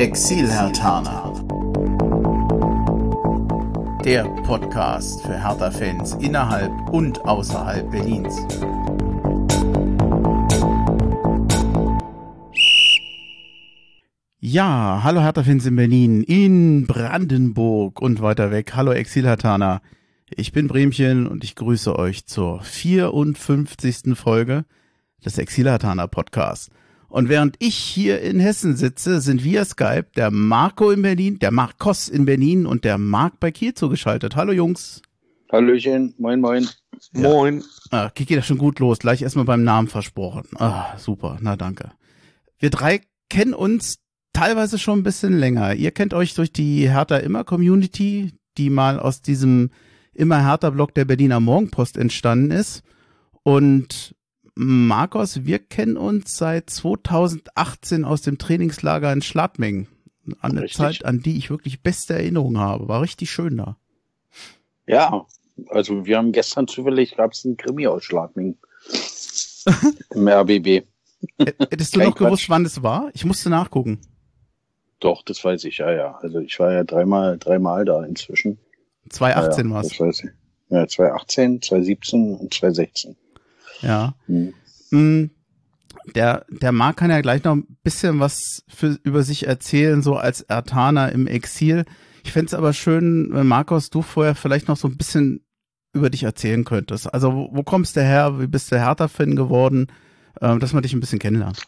Exil-Hertaner. Der Podcast für Hertha-Fans innerhalb und außerhalb Berlins. Ja, hallo Hertha-Fans in Berlin, in Brandenburg und weiter weg. Hallo Exil-Hertaner. Ich bin Bremchen und ich grüße euch zur 54. Folge des Exil-Hertaner Podcasts. Und während ich hier in Hessen sitze, sind via Skype der Marco in Berlin, der Marcos in Berlin und der Marc bei Kiel zugeschaltet. Hallo Jungs. Hallöchen, moin moin. Ja. Moin. Ah, geht das schon gut los. Gleich erstmal beim Namen versprochen. Ah, super. Na danke. Wir drei kennen uns teilweise schon ein bisschen länger. Ihr kennt euch durch die Hertha Immer Community, die mal aus diesem Immer Hertha Blog der Berliner Morgenpost entstanden ist. Und Markus, wir kennen uns seit 2018 aus dem Trainingslager in Schladming. An eine Zeit, an die ich wirklich beste Erinnerungen habe. War richtig schön da. Ja, also wir haben gestern zufällig, gab es einen Krimi aus Schladming. Im RBB. Hättest du noch Quatsch. gewusst, wann es war? Ich musste nachgucken. Doch, das weiß ich, ja, ja. Also ich war ja dreimal, dreimal da inzwischen. 2018 ja, war es. Ja, 2018, 2017 und 2016. Ja. Mhm. Der, der Marc kann ja gleich noch ein bisschen was für, über sich erzählen, so als Ertaner im Exil. Ich fände es aber schön, wenn Markus, du vorher vielleicht noch so ein bisschen über dich erzählen könntest. Also, wo, wo kommst du her? Wie bist du Hertha-Fan geworden? Ähm, dass man dich ein bisschen kennenlernt.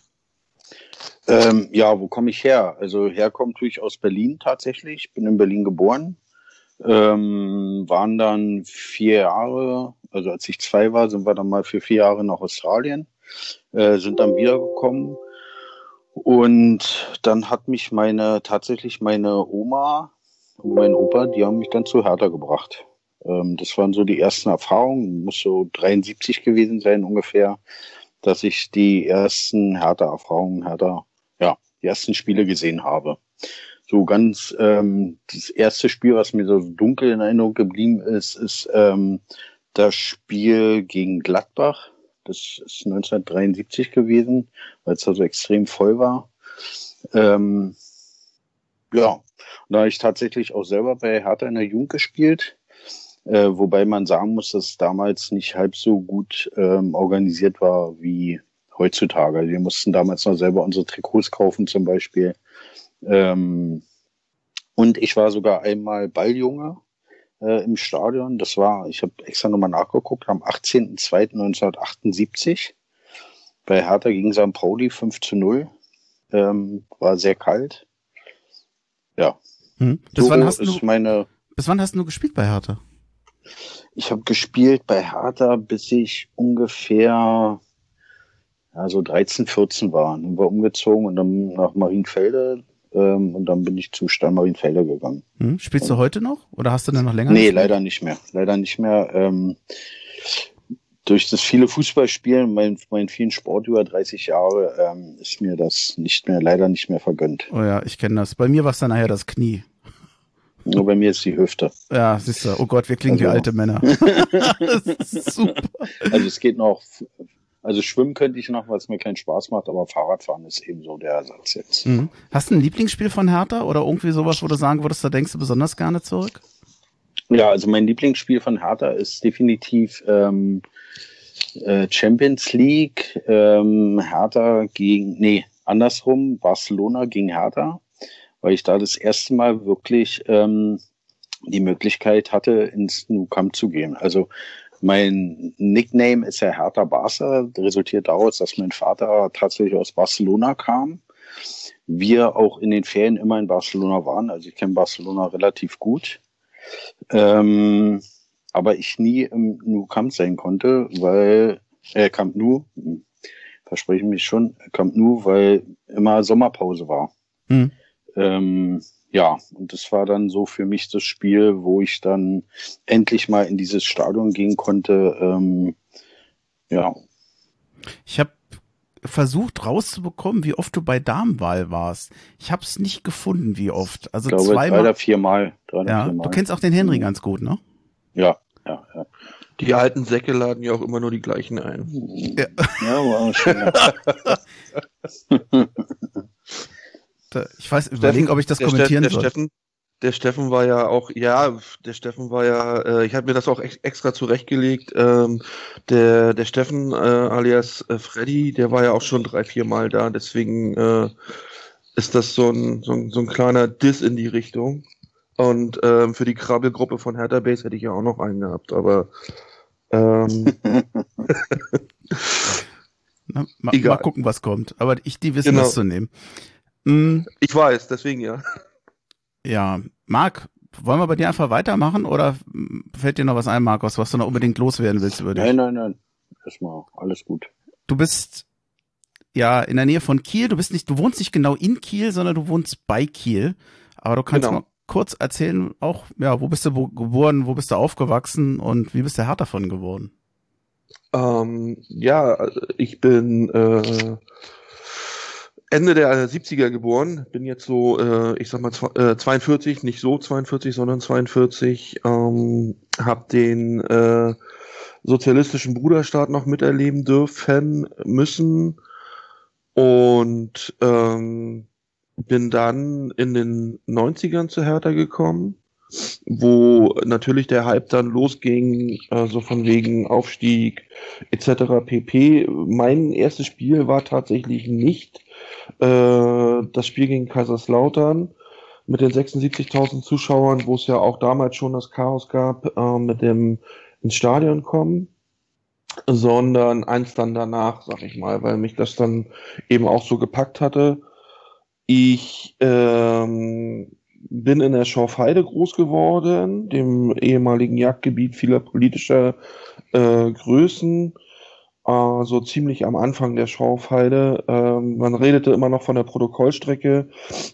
Ähm, ja, wo komme ich her? Also, herkommt tue ich aus Berlin tatsächlich. Ich bin in Berlin geboren. Ähm, waren dann vier Jahre also als ich zwei war, sind wir dann mal für vier Jahre nach Australien, äh, sind dann wiedergekommen. Und dann hat mich meine, tatsächlich meine Oma und mein Opa, die haben mich dann zu Hertha gebracht. Ähm, das waren so die ersten Erfahrungen, muss so 73 gewesen sein ungefähr, dass ich die ersten Hertha-Erfahrungen, Hertha, ja, die ersten Spiele gesehen habe. So ganz, ähm, das erste Spiel, was mir so dunkel in Erinnerung geblieben ist, ist ähm, das Spiel gegen Gladbach. Das ist 1973 gewesen, weil es da so extrem voll war. Ähm, ja, und da habe ich tatsächlich auch selber bei Hertha in der Jugend gespielt. Äh, wobei man sagen muss, dass es damals nicht halb so gut ähm, organisiert war wie heutzutage. Wir mussten damals noch selber unsere Trikots kaufen zum Beispiel. Ähm, und ich war sogar einmal Balljunge äh, im Stadion. Das war, ich habe extra nochmal nachgeguckt, am 18.02.1978 bei Hertha gegen St. Pauli 5 zu 0. Ähm, war sehr kalt. Ja. Hm. Bis, so wann hast du, meine, bis wann hast du gespielt bei Hertha? Ich habe gespielt bei Hertha, bis ich ungefähr ja, so 13, 14 war. Dann war umgezogen und dann nach Marienfelde ähm, und dann bin ich zu Steinmarienfelder gegangen. Hm, spielst du heute noch oder hast du denn noch länger? Nee, leider nicht mehr. Leider nicht mehr. Ähm, durch das viele Fußballspielen, mein, mein vielen Sport über 30 Jahre, ähm, ist mir das nicht mehr, leider nicht mehr vergönnt. Oh ja, ich kenne das. Bei mir war es dann nachher das Knie. Nur bei mir ist die Hüfte. Ja, siehst du. Oh Gott, wir klingen also. wie alte Männer. das ist super. Also es geht noch also schwimmen könnte ich noch, weil es mir keinen Spaß macht, aber Fahrradfahren ist eben so der Ersatz jetzt. Mhm. Hast du ein Lieblingsspiel von Hertha oder irgendwie sowas, wo du sagen würdest, da denkst du besonders gerne zurück? Ja, also mein Lieblingsspiel von Hertha ist definitiv ähm, äh, Champions League, ähm, Hertha gegen, nee, andersrum, Barcelona gegen Hertha, weil ich da das erste Mal wirklich ähm, die Möglichkeit hatte, ins Nou Camp zu gehen. Also mein Nickname ist ja Hertha Barca, resultiert daraus, dass mein Vater tatsächlich aus Barcelona kam. Wir auch in den Ferien immer in Barcelona waren, also ich kenne Barcelona relativ gut. Ähm, aber ich nie im Nou Camp sein konnte, weil, äh, Camp Nou, hm, verspreche mich schon, Camp Nou, weil immer Sommerpause war. Hm. Ähm, ja, und das war dann so für mich das Spiel, wo ich dann endlich mal in dieses Stadion gehen konnte. Ähm, ja. Ich habe versucht rauszubekommen, wie oft du bei Damenwahl warst. Ich habe es nicht gefunden, wie oft. Also ich glaube, zweimal. Drei oder viermal. Drei ja, viermal. du kennst auch den Henry mhm. ganz gut, ne? Ja, ja, ja. Die alten Säcke laden ja auch immer nur die gleichen ein. Ja, ja war schon. Ich weiß, überlege, ob ich das der kommentieren der soll. Steffen, der Steffen war ja auch, ja, der Steffen war ja, äh, ich habe mir das auch ex extra zurechtgelegt. Ähm, der, der Steffen äh, alias äh, Freddy, der war ja auch schon drei, vier Mal da, deswegen äh, ist das so ein, so, ein, so ein kleiner Diss in die Richtung. Und ähm, für die Krabbelgruppe von Hertha Base hätte ich ja auch noch einen gehabt, aber ähm, Na, mal, Egal. mal gucken, was kommt. Aber ich, die wissen Genau. das zu nehmen. Mm, ich weiß, deswegen ja. ja, Marc, wollen wir bei dir einfach weitermachen oder fällt dir noch was ein, Markus, was du noch unbedingt loswerden willst über dich? Nein, nein, nein. Erstmal alles gut. Du bist ja in der Nähe von Kiel. Du bist nicht, du wohnst nicht genau in Kiel, sondern du wohnst bei Kiel. Aber du kannst Genau. mal kurz erzählen, auch, ja, wo bist du bo- geboren, wo bist du aufgewachsen und wie bist du Hertha von geworden? Ähm, ja, also ich bin äh, Ende der 70er geboren, bin jetzt so, äh, ich sag mal, äh, 42, nicht so 42, sondern 42, ähm, habe den äh, sozialistischen Bruderstaat noch miterleben dürfen müssen und ähm, bin dann in den 90ern zu Hertha gekommen wo natürlich der Hype dann losging, äh, so von wegen Aufstieg etc. pp. Mein erstes Spiel war tatsächlich nicht äh, das Spiel gegen Kaiserslautern mit den 76.000 Zuschauern, wo es ja auch damals schon das Chaos gab äh, mit dem ins Stadion kommen, sondern eins dann danach, sag ich mal, weil mich das dann eben auch so gepackt hatte. Ich ähm, bin in der Schorfheide groß geworden, dem ehemaligen Jagdgebiet vieler politischer äh, Größen, äh, so ziemlich am Anfang der Schorfheide. Ähm, man redete immer noch von der Protokollstrecke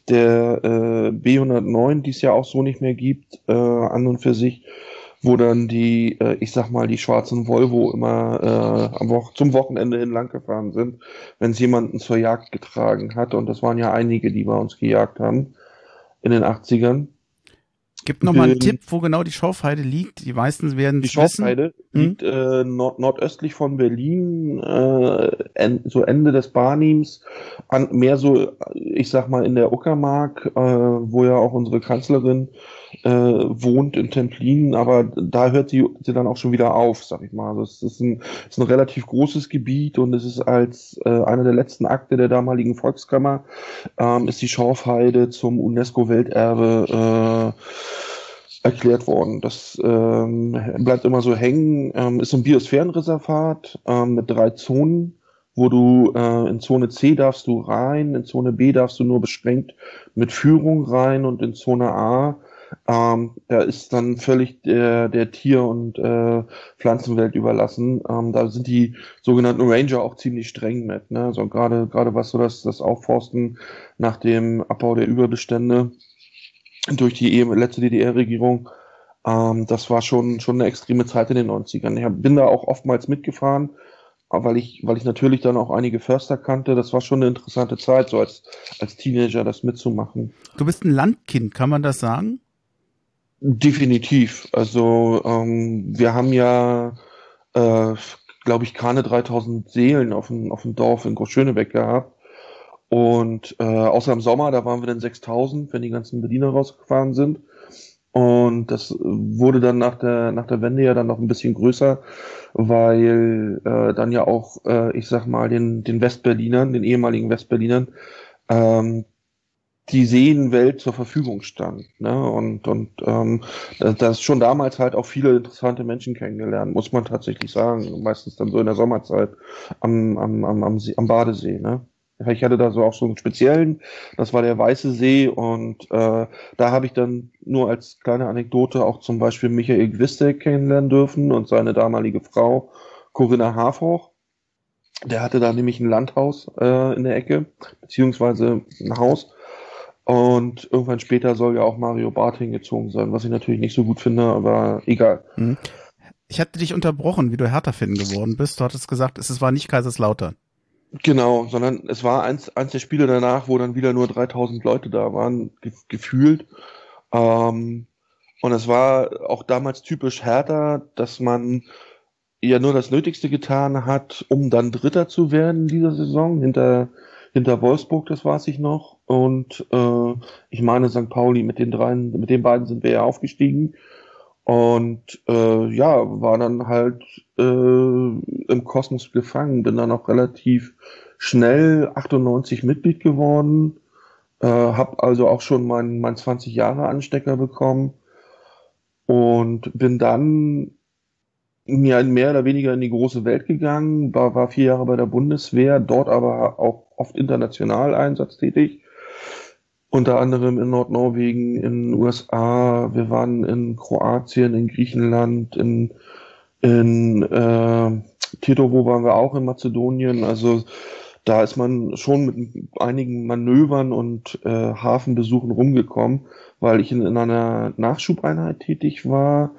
der äh, B109, die es ja auch so nicht mehr gibt, äh, an und für sich, wo dann die, äh, ich sag mal, die schwarzen Volvo immer äh, am Wo zum Wochenende hin lang gefahren sind, wenn es jemanden zur Jagd getragen hat. Und das waren ja einige, die bei uns gejagt haben in den 80ern. Gib noch mal einen Ähm, Tipp, wo genau die Schorfheide liegt. Die meisten werden Die es wissen. Schorfheide Hm? liegt äh, nord nordöstlich von Berlin, äh, en so Ende des Barnims, an, mehr so, ich sag mal, in der Uckermark, äh, wo ja auch unsere Kanzlerin äh, wohnt in Templin, aber da hört sie, sie dann auch schon wieder auf, sag ich mal. Also es ist ein, ist ein relativ großes Gebiet und es ist als äh, einer der letzten Akte der damaligen Volkskammer, ähm, ist die Schorfheide zum UNESCO-Welterbe äh, erklärt worden. Das ähm, bleibt immer so hängen. Ähm, ist ein Biosphärenreservat ähm, mit drei Zonen, wo du äh, in Zone C darfst du rein, in Zone B darfst du nur beschränkt mit Führung rein und in Zone A ähm, da ist dann völlig der, der Tier- und äh, Pflanzenwelt überlassen. Ähm, da sind die sogenannten Ranger auch ziemlich streng mit. Ne? Also gerade was so das, das Aufforsten nach dem Abbau der Überbestände durch die ehem- letzte DDR-Regierung. Ähm, das war schon, schon eine extreme Zeit in den 90ern. Ich hab, bin da auch oftmals mitgefahren, weil ich, weil ich natürlich dann auch einige Förster kannte. Das war schon eine interessante Zeit, so als, als Teenager das mitzumachen. Du bist ein Landkind, kann man das sagen? Definitiv. Also ähm, wir haben ja, äh, glaube ich, keine 3000 Seelen auf dem, auf dem Dorf in Großschönebeck gehabt. Und äh, außer im Sommer, da waren wir dann 6000, wenn die ganzen Bediener rausgefahren sind. Und das wurde dann nach der, nach der Wende ja dann noch ein bisschen größer, weil äh, dann ja auch, äh, ich sag mal, den, den Westberlinern, den ehemaligen Westberlinern, ähm, die Seenwelt zur Verfügung stand. Ne? Und, und ähm, da da ist schon damals halt auch viele interessante Menschen kennengelernt, muss man tatsächlich sagen. Meistens dann so in der Sommerzeit am, am, am, am, See, am Badesee. Ne? Ich hatte da so auch so einen speziellen, das war der Weiße See und äh, da habe ich dann nur als kleine Anekdote auch zum Beispiel Michael Gwistek kennenlernen dürfen und seine damalige Frau Corinna Harfoch. Der hatte da nämlich ein Landhaus äh, in der Ecke, beziehungsweise ein Haus. Und irgendwann später soll ja auch Mario Barth hingezogen sein, was ich natürlich nicht so gut finde, aber egal. Hm. Ich hatte dich unterbrochen, wie du Hertha-Fan geworden bist. Du hattest gesagt, es war nicht Kaiserslautern. Genau, sondern es war eins, eins der Spiele danach, wo dann wieder nur 3000 Leute da waren, ge gefühlt. Ähm, und es war auch damals typisch Hertha, dass man ja nur das Nötigste getan hat, um dann Dritter zu werden in dieser Saison, hinter, hinter Wolfsburg, das weiß ich noch. Und äh, ich meine St. Pauli, mit den dreien, mit den beiden sind wir ja aufgestiegen. Und äh, ja, war dann halt äh, im Kosmos gefangen, bin dann auch relativ schnell 98 Mitglied geworden, äh, habe also auch schon meinen mein 20 Jahre Anstecker bekommen und bin dann ja, mehr oder weniger in die große Welt gegangen, war, war vier Jahre bei der Bundeswehr, dort aber auch oft international einsatztätig. Unter anderem in Nordnorwegen, in USA, wir waren in Kroatien, in Griechenland, in, in äh, Titovo waren wir auch in Mazedonien. Also da ist man schon mit einigen Manövern und äh, Hafenbesuchen rumgekommen, weil ich in, in einer Nachschubeinheit tätig war,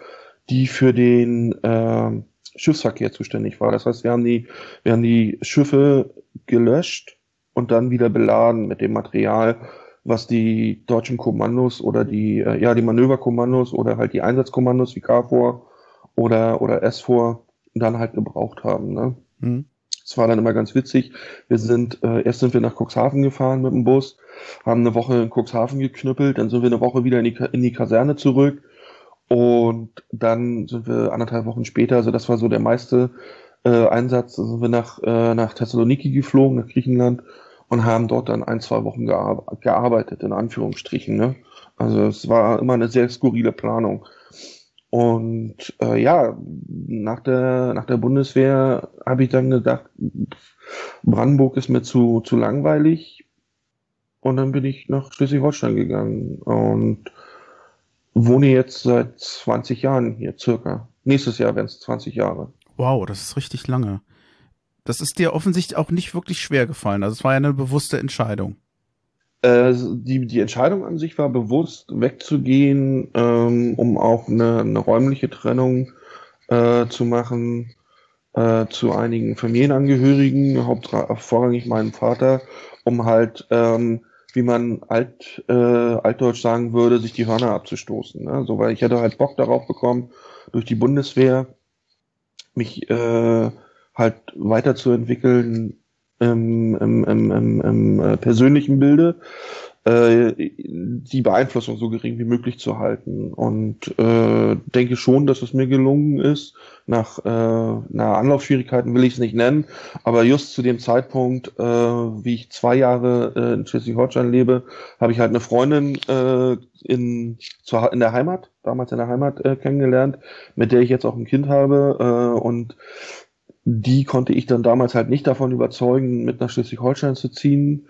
die für den äh, Schiffsverkehr zuständig war. Das heißt, wir haben die, wir haben die Schiffe gelöscht und dann wieder beladen mit dem Material, was die deutschen Kommandos oder die, äh, ja, die Manöverkommandos oder halt die Einsatzkommandos wie KFOR oder, oder SFOR dann halt gebraucht haben. Ne? Mhm. Das war dann immer ganz witzig. Wir sind, äh, erst sind wir nach Cuxhaven gefahren mit dem Bus, haben eine Woche in Cuxhaven geknüppelt, dann sind wir eine Woche wieder in die, in die Kaserne zurück und dann sind wir anderthalb Wochen später, also das war so der meiste äh, Einsatz, sind wir nach, äh, nach Thessaloniki geflogen, nach Griechenland und haben dort dann ein, zwei Wochen gear gearbeitet, in Anführungsstrichen. Ne? Also es war immer eine sehr skurrile Planung. Und äh, ja, nach der, nach der Bundeswehr habe ich dann gedacht, Brandenburg ist mir zu, zu langweilig. Und dann bin ich nach Schleswig-Holstein gegangen und wohne jetzt seit 20 Jahren hier circa. Nächstes Jahr werden es 20 Jahre. Wow, das ist richtig lange. Das ist dir offensichtlich auch nicht wirklich schwer gefallen. Also es war ja eine bewusste Entscheidung. Äh, die, die Entscheidung an sich war bewusst, wegzugehen, ähm, um auch eine, eine räumliche Trennung äh, zu machen äh, zu einigen Familienangehörigen, vorrangig meinem Vater, um halt ähm, wie man alt, äh, altdeutsch sagen würde, sich die Hörner abzustoßen. Ne? So, weil ich hätte halt Bock darauf bekommen, durch die Bundeswehr mich äh, halt weiterzuentwickeln im, im, im, im, äh, persönlichen Bilde äh, die Beeinflussung so gering wie möglich zu halten. Und äh, denke schon, dass es mir gelungen ist. Nach äh, na, Anlaufschwierigkeiten will ich es nicht nennen, aber just zu dem Zeitpunkt, äh, wie ich zwei Jahre äh, in Schleswig-Holstein lebe, habe ich halt eine Freundin äh, in, zur, in der Heimat, damals in der Heimat äh, kennengelernt, mit der ich jetzt auch ein Kind habe. Äh, und die konnte ich dann damals halt nicht davon überzeugen, mit nach Schleswig-Holstein zu ziehen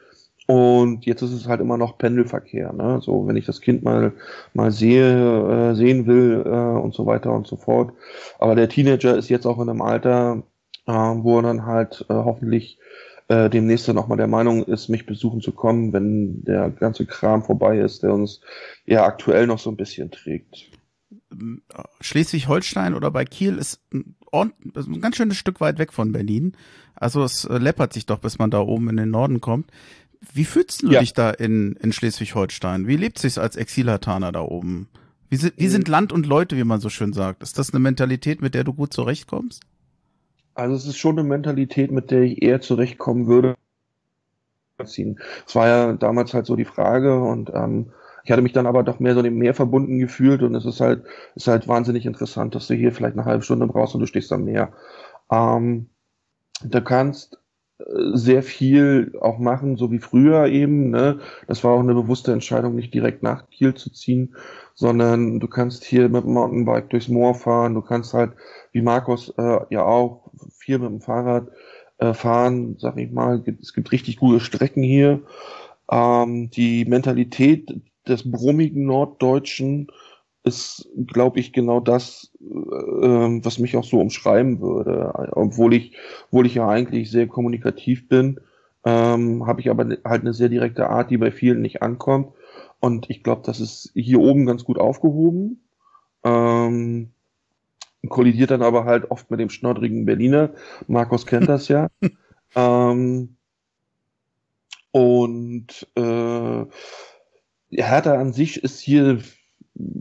und jetzt ist es halt immer noch Pendelverkehr. Ne? So, wenn ich das Kind mal, mal sehe, äh, sehen will äh, und so weiter und so fort. Aber der Teenager ist jetzt auch in einem Alter, äh, wo er dann halt äh, hoffentlich äh, demnächst dann auch mal der Meinung ist, mich besuchen zu kommen, wenn der ganze Kram vorbei ist, der uns ja aktuell noch so ein bisschen trägt. Schleswig-Holstein oder bei Kiel ist ein ganz schönes Stück weit weg von Berlin. Also es äh, läppert sich doch, bis man da oben in den Norden kommt. Wie fühlst du ja. dich da in, in Schleswig-Holstein? Wie lebt sich als Exilataner da oben? Wie sind, wie sind Land und Leute, wie man so schön sagt? Ist das eine Mentalität, mit der du gut zurechtkommst? Also es ist schon eine Mentalität, mit der ich eher zurechtkommen würde. Es war ja damals halt so die Frage und ähm, ich hatte mich dann aber doch mehr so dem Meer verbunden gefühlt und es ist halt, ist halt wahnsinnig interessant, dass du hier vielleicht eine halbe Stunde brauchst und du stehst am Meer. Ähm, du kannst sehr viel auch machen, so wie früher eben. Ne? Das war auch eine bewusste Entscheidung, nicht direkt nach Kiel zu ziehen, sondern du kannst hier mit dem Mountainbike durchs Moor fahren, du kannst halt, wie Markus äh, ja auch, viel mit dem Fahrrad äh, fahren, sag ich mal. Es gibt richtig gute Strecken hier. Ähm, die Mentalität des brummigen Norddeutschen ist, glaube ich, genau das, äh, was mich auch so umschreiben würde. Obwohl ich, obwohl ich ja eigentlich sehr kommunikativ bin, ähm, habe ich aber halt eine sehr direkte Art, die bei vielen nicht ankommt. Und ich glaube, das ist hier oben ganz gut aufgehoben. Ähm, kollidiert dann aber halt oft mit dem schnoddrigen Berliner. Markus kennt das ja. ähm, und äh, Hertha an sich ist hier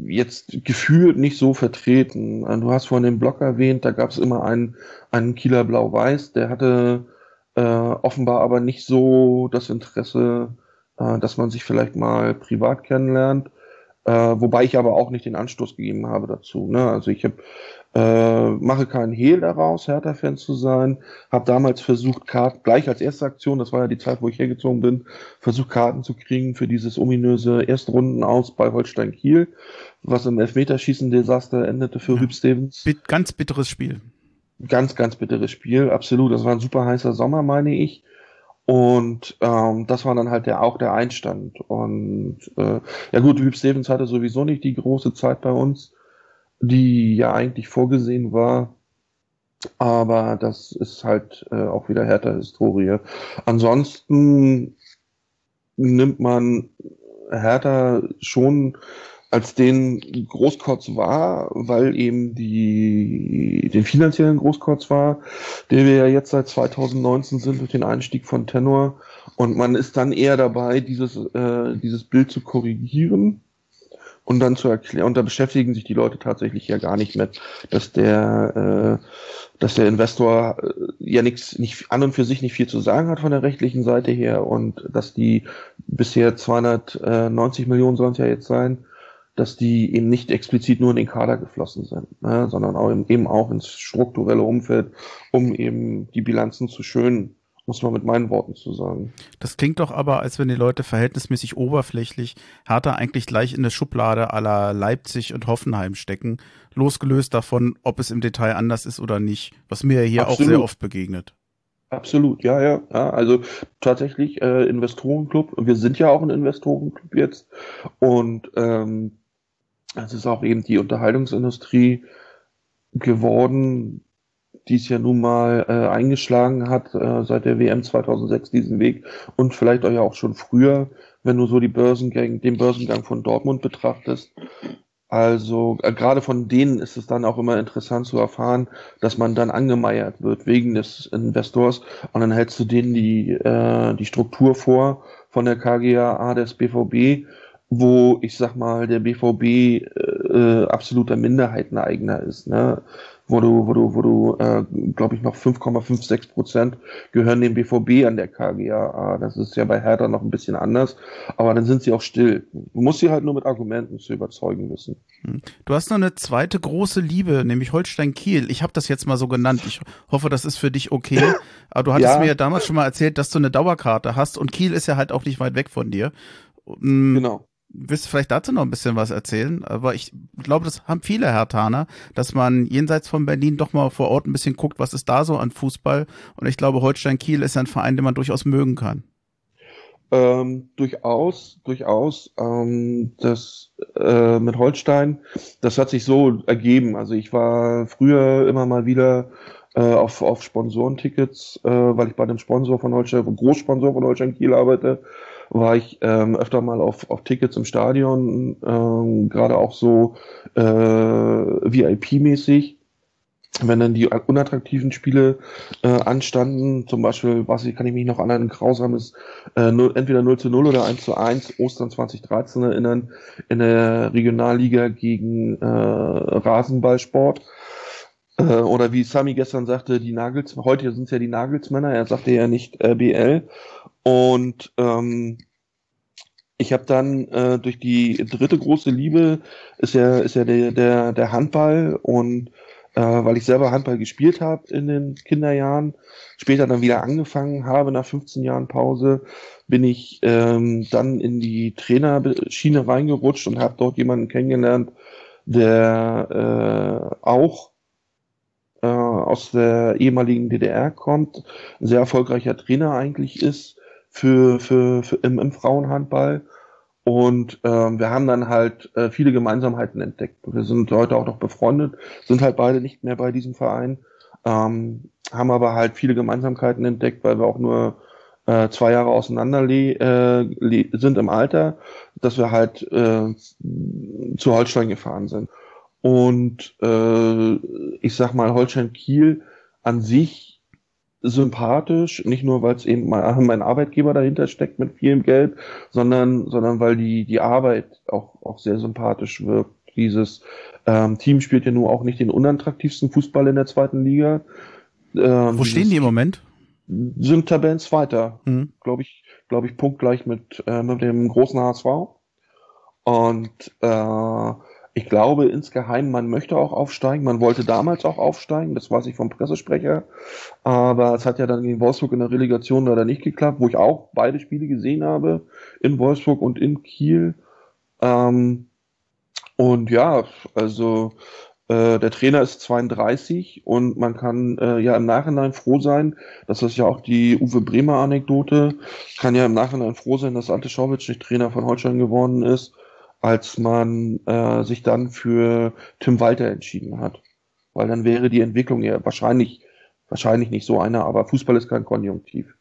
jetzt gefühlt nicht so vertreten. Du hast vorhin den Blog erwähnt, da gab es immer einen, einen Kieler Blau-Weiß, der hatte äh, offenbar aber nicht so das Interesse, äh, dass man sich vielleicht mal privat kennenlernt. Äh, wobei ich aber auch nicht den Anstoß gegeben habe dazu. Ne? Also ich habe äh, mache keinen Hehl daraus, Hertha-Fan zu sein. Habe damals versucht, Karten, gleich als erste Aktion, das war ja die Zeit, wo ich hergezogen bin, versucht Karten zu kriegen für dieses ominöse Erstrunden aus bei Holstein Kiel, was im Elfmeterschießen-Desaster endete für ja. Hüb Stevens. Bit ganz bitteres Spiel. Ganz, ganz bitteres Spiel, absolut. Das war ein super heißer Sommer, meine ich. Und ähm, das war dann halt der, auch der Einstand. Und äh, ja gut, Hüb Stevens hatte sowieso nicht die große Zeit bei uns, die ja eigentlich vorgesehen war. Aber das ist halt äh, auch wieder härter Historie. Ansonsten nimmt man Hertha schon als den Großkotz war, weil eben die, den finanziellen Großkotz war, der wir ja jetzt seit 2019 sind durch den Einstieg von Tenor. Und man ist dann eher dabei, dieses, äh, dieses Bild zu korrigieren und dann zu erklären. Und da beschäftigen sich die Leute tatsächlich ja gar nicht mit, dass der, äh, dass der Investor äh, ja nichts, nicht an und für sich nicht viel zu sagen hat von der rechtlichen Seite her und dass die bisher 290 Millionen sollen es ja jetzt sein, dass die eben nicht explizit nur in den Kader geflossen sind, ne, sondern auch eben auch ins strukturelle Umfeld, um eben die Bilanzen zu schönen, muss man mit meinen Worten zu sagen. Das klingt doch aber, als wenn die Leute verhältnismäßig oberflächlich Hertha eigentlich gleich in der Schublade aller Leipzig und Hoffenheim stecken, losgelöst davon, ob es im Detail anders ist oder nicht, was mir hier Absolut. auch sehr oft begegnet. Absolut, ja, ja, ja. Also tatsächlich äh, Investorenclub. Wir sind ja auch ein Investorenclub jetzt und ähm, es ist auch eben die Unterhaltungsindustrie geworden, die es ja nun mal äh, eingeschlagen hat äh, seit der WM 2006 diesen Weg. Und vielleicht auch ja auch schon früher, wenn du so die Börsengang, den Börsengang von Dortmund betrachtest. Also äh, gerade von denen ist es dann auch immer interessant zu erfahren, dass man dann angemeiert wird wegen des Investors. Und dann hältst du denen die, äh, die Struktur vor von der KGAA des BVB wo ich sag mal der BVB äh, absoluter Minderheiteneigner ist, ne? wo du, wo du, wo du, äh, glaube ich, noch 5,56 Prozent gehören dem BVB an der KGAA. Das ist ja bei Hertha noch ein bisschen anders, aber dann sind sie auch still. Du musst sie halt nur mit Argumenten zu überzeugen wissen. Hm. Du hast noch eine zweite große Liebe, nämlich Holstein Kiel. Ich habe das jetzt mal so genannt. Ich hoffe, das ist für dich okay. Aber du hattest ja. mir ja damals schon mal erzählt, dass du eine Dauerkarte hast und Kiel ist ja halt auch nicht weit weg von dir. Hm. Genau willst du vielleicht dazu noch ein bisschen was erzählen? Aber ich glaube, das haben viele Hertaner, dass man jenseits von Berlin doch mal vor Ort ein bisschen guckt, was ist da so an Fußball. Und ich glaube, Holstein Kiel ist ein Verein, den man durchaus mögen kann. Ähm, durchaus, durchaus. Ähm, das äh, mit Holstein, das hat sich so ergeben. Also ich war früher immer mal wieder äh, auf, auf Sponsorentickets, äh, weil ich bei dem Sponsor von Holstein, Großsponsor von Holstein Kiel arbeite war ich ähm, öfter mal auf, auf Tickets im Stadion, ähm, gerade auch so äh, VIP-mäßig. Wenn dann die unattraktiven Spiele äh, anstanden, zum Beispiel, was ich, kann ich mich noch an ein grausames äh, 0, entweder 0 zu 0 oder 1 zu 1 Ostern 2013 erinnern, in der Regionalliga gegen äh, Rasenballsport. Äh, oder wie Sami gestern sagte, die Nagels, heute sind es ja die Nagelsmänner, er sagte ja nicht RBL. Und ähm, ich habe dann äh, durch die dritte große Liebe ist ja ist ja der der, der Handball und äh, weil ich selber Handball gespielt habe in den Kinderjahren, später dann wieder angefangen habe nach 15 Jahren Pause, bin ich ähm, dann in die Trainerschiene reingerutscht und habe dort jemanden kennengelernt, der äh, auch äh, aus der ehemaligen DDR kommt, ein sehr erfolgreicher Trainer eigentlich ist für, für, für im, im Frauenhandball. Und ähm, wir haben dann halt äh, viele Gemeinsamkeiten entdeckt. Wir sind heute auch noch befreundet, sind halt beide nicht mehr bei diesem Verein, ähm, haben aber halt viele Gemeinsamkeiten entdeckt, weil wir auch nur äh, zwei Jahre auseinander äh, sind im Alter, dass wir halt äh, zu Holstein gefahren sind. Und äh, ich sag mal, Holstein Kiel an sich sympathisch, nicht nur, weil es eben mein, mein Arbeitgeber dahinter steckt mit vielem Geld, sondern, sondern weil die, die Arbeit auch, auch sehr sympathisch wirkt. Dieses ähm, Team spielt ja nur auch nicht den unattraktivsten Fußball in der zweiten Liga. Ähm, Wo stehen die im Moment? sind Tabellenzweiter, mhm. glaube ich, glaube ich, punktgleich mit, äh, mit dem großen HSV. Und äh, ich glaube insgeheim, man möchte auch aufsteigen. Man wollte damals auch aufsteigen, das weiß ich vom Pressesprecher. Aber es hat ja dann gegen Wolfsburg in der Relegation leider nicht geklappt, wo ich auch beide Spiele gesehen habe, in Wolfsburg und in Kiel. Ähm, und ja, also äh, der Trainer ist 32 und man kann äh, ja im Nachhinein froh sein, das ist ja auch die Uwe Bremer Anekdote, kann ja im Nachhinein froh sein, dass Ante Schauwitsch nicht Trainer von Holstein geworden ist als man äh, sich dann für Tim Walter entschieden hat. Weil dann wäre die Entwicklung ja wahrscheinlich, wahrscheinlich nicht so eine, aber Fußball ist kein Konjunktiv.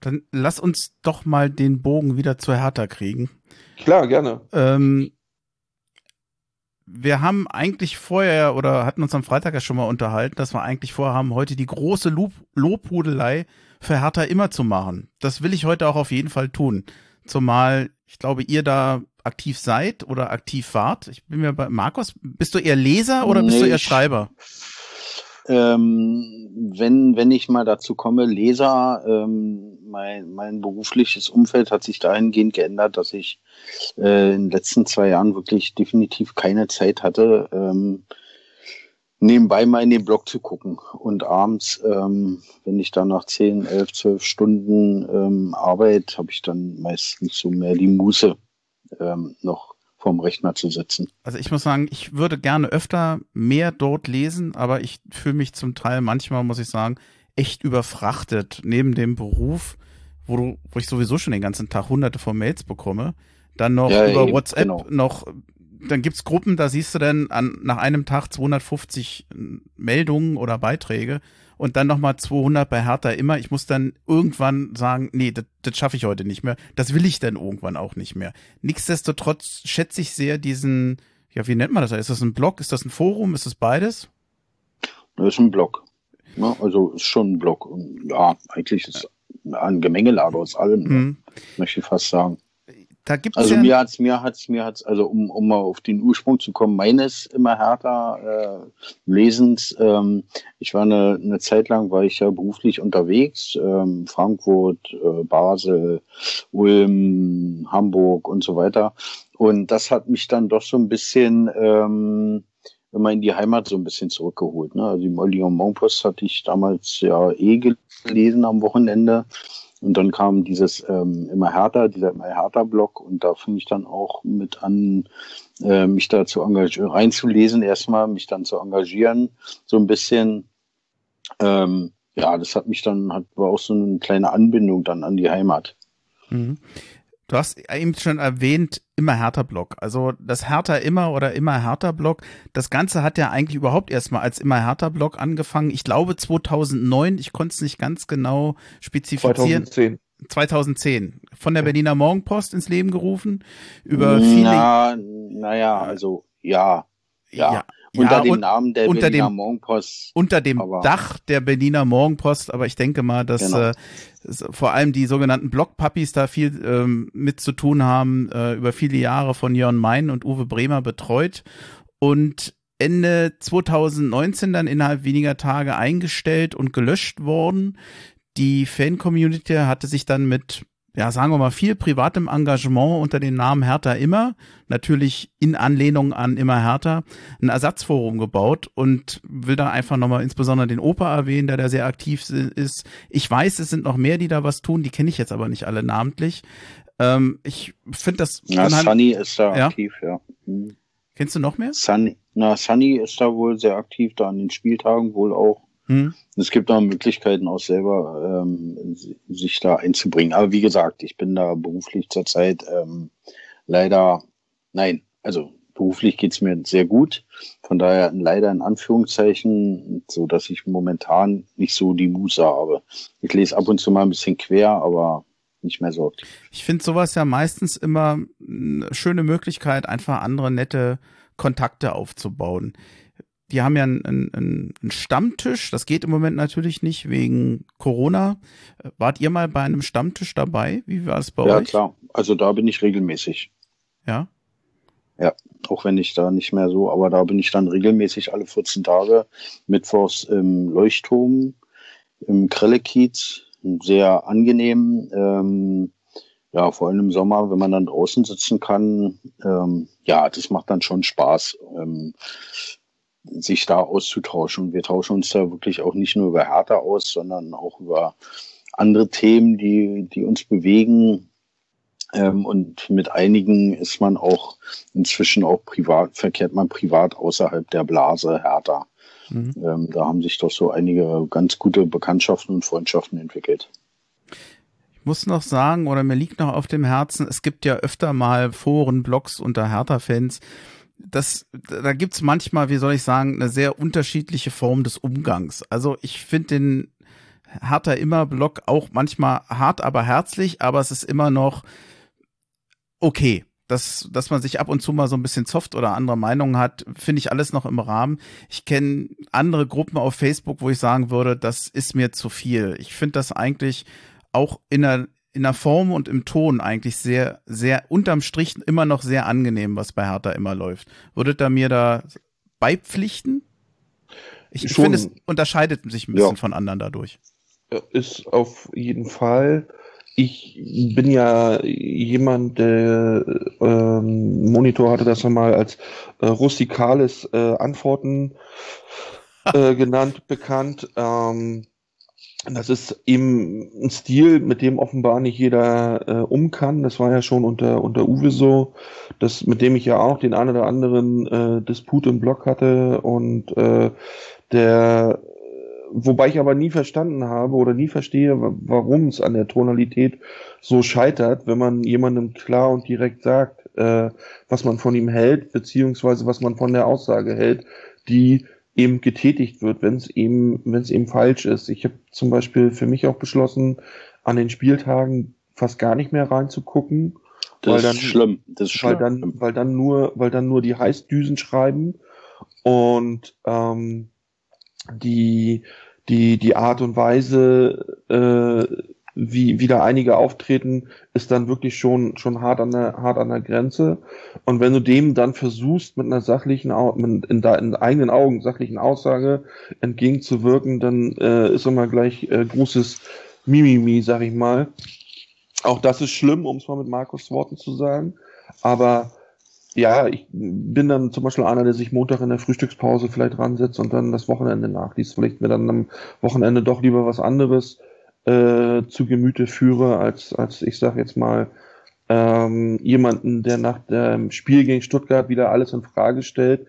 Dann lass uns doch mal den Bogen wieder zur Hertha kriegen. Klar, gerne. Ähm, wir haben eigentlich vorher oder hatten uns am Freitag ja schon mal unterhalten, dass wir eigentlich vorhaben, heute die große Lob Lobhudelei für Hertha immer zu machen. Das will ich heute auch auf jeden Fall tun. Zumal ich glaube, ihr da aktiv seid oder aktiv wart. Ich bin mir bei Markus, bist du eher Leser oder nee, bist du eher Schreiber? Ähm, wenn, wenn ich mal dazu komme, Leser, ähm, mein, mein berufliches Umfeld hat sich dahingehend geändert, dass ich äh, in den letzten zwei Jahren wirklich definitiv keine Zeit hatte, ähm, nebenbei mal in den Blog zu gucken. Und abends, ähm, wenn ich dann nach 10, 11, 12 Stunden ähm, Arbeit, habe ich dann meistens so mehr die Muße, ähm, noch vorm Rechner zu sitzen. Also ich muss sagen, ich würde gerne öfter mehr dort lesen, aber ich fühle mich zum Teil manchmal, muss ich sagen, echt überfrachtet neben dem Beruf, wo, du, wo ich sowieso schon den ganzen Tag hunderte von Mails bekomme, dann noch ja, über eben, WhatsApp genau. noch dann gibt's Gruppen, da siehst du dann an, nach einem Tag 250 Meldungen oder Beiträge und dann nochmal 200 bei Hertha immer. Ich muss dann irgendwann sagen, nee, das, das schaffe ich heute nicht mehr. Das will ich dann irgendwann auch nicht mehr. Nichtsdestotrotz schätze ich sehr diesen, ja, wie nennt man das? Ist das ein Blog? Ist das ein Forum? Ist das beides? Das ist ein Blog. Ja, also ist schon ein Blog. Ja, eigentlich ist ein Gemengelage aus allem, mhm. möchte ich fast sagen. Da gibt's also ja mir hat's, mir hat's, mir hat's, also um, um mal auf den Ursprung zu kommen, meines immer härter äh, Lesens. Ähm, ich war eine, eine Zeit lang, war ich ja beruflich unterwegs, ähm, Frankfurt, äh, Basel, Ulm, Hamburg und so weiter. Und das hat mich dann doch so ein bisschen ähm, immer in die Heimat so ein bisschen zurückgeholt. Ne? Also die Mollion Monpost hatte ich damals ja eh gelesen am Wochenende. Und dann kam dieses ähm, immer härter, dieser immer härter Block und da fing ich dann auch mit an, äh, mich da zu engagieren, reinzulesen erstmal, mich dann zu engagieren, so ein bisschen. Ähm, ja, das hat mich dann, hat, war auch so eine kleine Anbindung dann an die Heimat. Mhm. Du hast eben schon erwähnt, immer härter Block. Also das härter immer oder immer härter Block. Das Ganze hat ja eigentlich überhaupt erstmal als immer härter Block angefangen. Ich glaube 2009, ich konnte es nicht ganz genau spezifizieren. 2010. 2010 von der Berliner Morgenpost ins Leben gerufen über viele. Na, naja, also ja, ja. ja unter ja, dem Namen der unter Berliner dem, Morgenpost. Unter dem Dach der Berliner Morgenpost, aber ich denke mal, dass genau. äh, vor allem die sogenannten Blockpuppies da viel ähm, mit zu tun haben, äh, über viele Jahre von Jörn Mein und Uwe Bremer betreut und Ende 2019 dann innerhalb weniger Tage eingestellt und gelöscht worden. Die Fan-Community hatte sich dann mit ja, sagen wir mal, viel privatem Engagement unter dem Namen Hertha immer, natürlich in Anlehnung an immer Hertha, ein Ersatzforum gebaut und will da einfach nochmal insbesondere den Opa erwähnen, der da sehr aktiv ist. Ich weiß, es sind noch mehr, die da was tun, die kenne ich jetzt aber nicht alle namentlich. Ähm, ich finde das. Ja, Sunny ist da ja? aktiv, ja. Hm. Kennst du noch mehr? Sunny, na, Sunny ist da wohl sehr aktiv, da an den Spieltagen wohl auch. Hm. Es gibt auch Möglichkeiten, auch selber ähm, sich da einzubringen. Aber wie gesagt, ich bin da beruflich zurzeit ähm, leider, nein, also beruflich geht's mir sehr gut. Von daher leider in Anführungszeichen, so dass ich momentan nicht so die Muße habe. Ich lese ab und zu mal ein bisschen quer, aber nicht mehr so. Ich finde sowas ja meistens immer eine schöne Möglichkeit, einfach andere nette Kontakte aufzubauen die haben ja einen, einen, einen Stammtisch. Das geht im Moment natürlich nicht wegen Corona. Wart ihr mal bei einem Stammtisch dabei? Wie war es bei ja, euch? Ja, klar. Also da bin ich regelmäßig. Ja? Ja, auch wenn ich da nicht mehr so, aber da bin ich dann regelmäßig alle 14 Tage mittwochs im Leuchtturm, im Krellekiez sehr angenehm. Ähm, ja, vor allem im Sommer, wenn man dann draußen sitzen kann, ähm, ja, das macht dann schon Spaß, ähm, sich da auszutauschen. Wir tauschen uns da wirklich auch nicht nur über Härte aus, sondern auch über andere Themen, die, die uns bewegen. Ähm, und mit einigen ist man auch inzwischen auch privat, verkehrt man privat außerhalb der Blase härter. Mhm. Ähm, da haben sich doch so einige ganz gute Bekanntschaften und Freundschaften entwickelt muss noch sagen, oder mir liegt noch auf dem Herzen, es gibt ja öfter mal Foren, Blogs unter Hertha-Fans. Das, da gibt's manchmal, wie soll ich sagen, eine sehr unterschiedliche Form des Umgangs. Also ich finde den Hertha immer Blog auch manchmal hart, aber herzlich, aber es ist immer noch okay. Dass, dass man sich ab und zu mal so ein bisschen zofft oder andere Meinungen hat, finde ich alles noch im Rahmen. Ich kenne andere Gruppen auf Facebook, wo ich sagen würde, das ist mir zu viel. Ich finde das eigentlich auch in der, in der Form und im Ton eigentlich sehr, sehr unterm Strich immer noch sehr angenehm, was bei Hertha immer läuft. Würdet ihr mir da beipflichten? Ich, ich finde, es unterscheidet sich ein bisschen ja. von anderen dadurch. Ist auf jeden Fall. Ich bin ja jemand, der ähm, Monitor hatte das einmal als äh, rustikales äh, Antworten äh, genannt, bekannt. Ähm, das ist eben ein Stil, mit dem offenbar nicht jeder äh, um kann. Das war ja schon unter, unter Uwe so, das, mit dem ich ja auch den einen oder anderen äh, Disput im Blog hatte und äh, der, wobei ich aber nie verstanden habe oder nie verstehe, warum es an der Tonalität so scheitert, wenn man jemandem klar und direkt sagt, äh, was man von ihm hält, beziehungsweise was man von der Aussage hält, die eben getätigt wird, wenn es eben, wenn es eben falsch ist. Ich habe zum Beispiel für mich auch beschlossen, an den Spieltagen fast gar nicht mehr reinzugucken. Das weil dann, ist schlimm. Das ist weil schlimm. dann, weil dann nur, weil dann nur die Heißdüsen schreiben und ähm, die die die Art und Weise äh, wie wieder einige auftreten, ist dann wirklich schon, schon hart an der, hart an der Grenze. Und wenn du dem dann versuchst, mit einer sachlichen, in, in deinen eigenen Augen sachlichen Aussage entgegenzuwirken, dann äh, ist immer gleich äh, großes Mimimi, sag ich mal. Auch das ist schlimm, um es mal mit Markus Worten zu sagen. Aber ja, ich bin dann zum Beispiel einer, der sich Montag in der Frühstückspause vielleicht ransetzt und dann das Wochenende nachliest. Vielleicht mir dann am Wochenende doch lieber was anderes äh, zu Gemüte führe, als, als ich sage jetzt mal, ähm, jemanden, der nach dem Spiel gegen Stuttgart wieder alles in Frage stellt.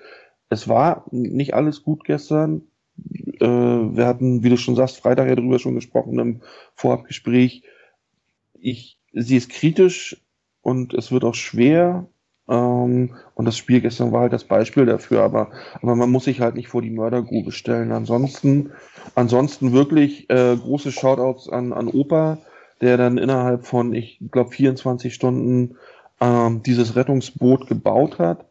Es war nicht alles gut gestern. Äh, wir hatten, wie du schon sagst, Freitag ja drüber schon gesprochen im Vorabgespräch. Ich sehe es kritisch und es wird auch schwer, ähm, und das Spiel gestern war halt das Beispiel dafür, aber, aber man muss sich halt nicht vor die Mördergrube stellen. Ansonsten, ansonsten wirklich äh, große Shoutouts an, an Opa, der dann innerhalb von, ich glaube, 24 Stunden ähm, dieses Rettungsboot gebaut hat.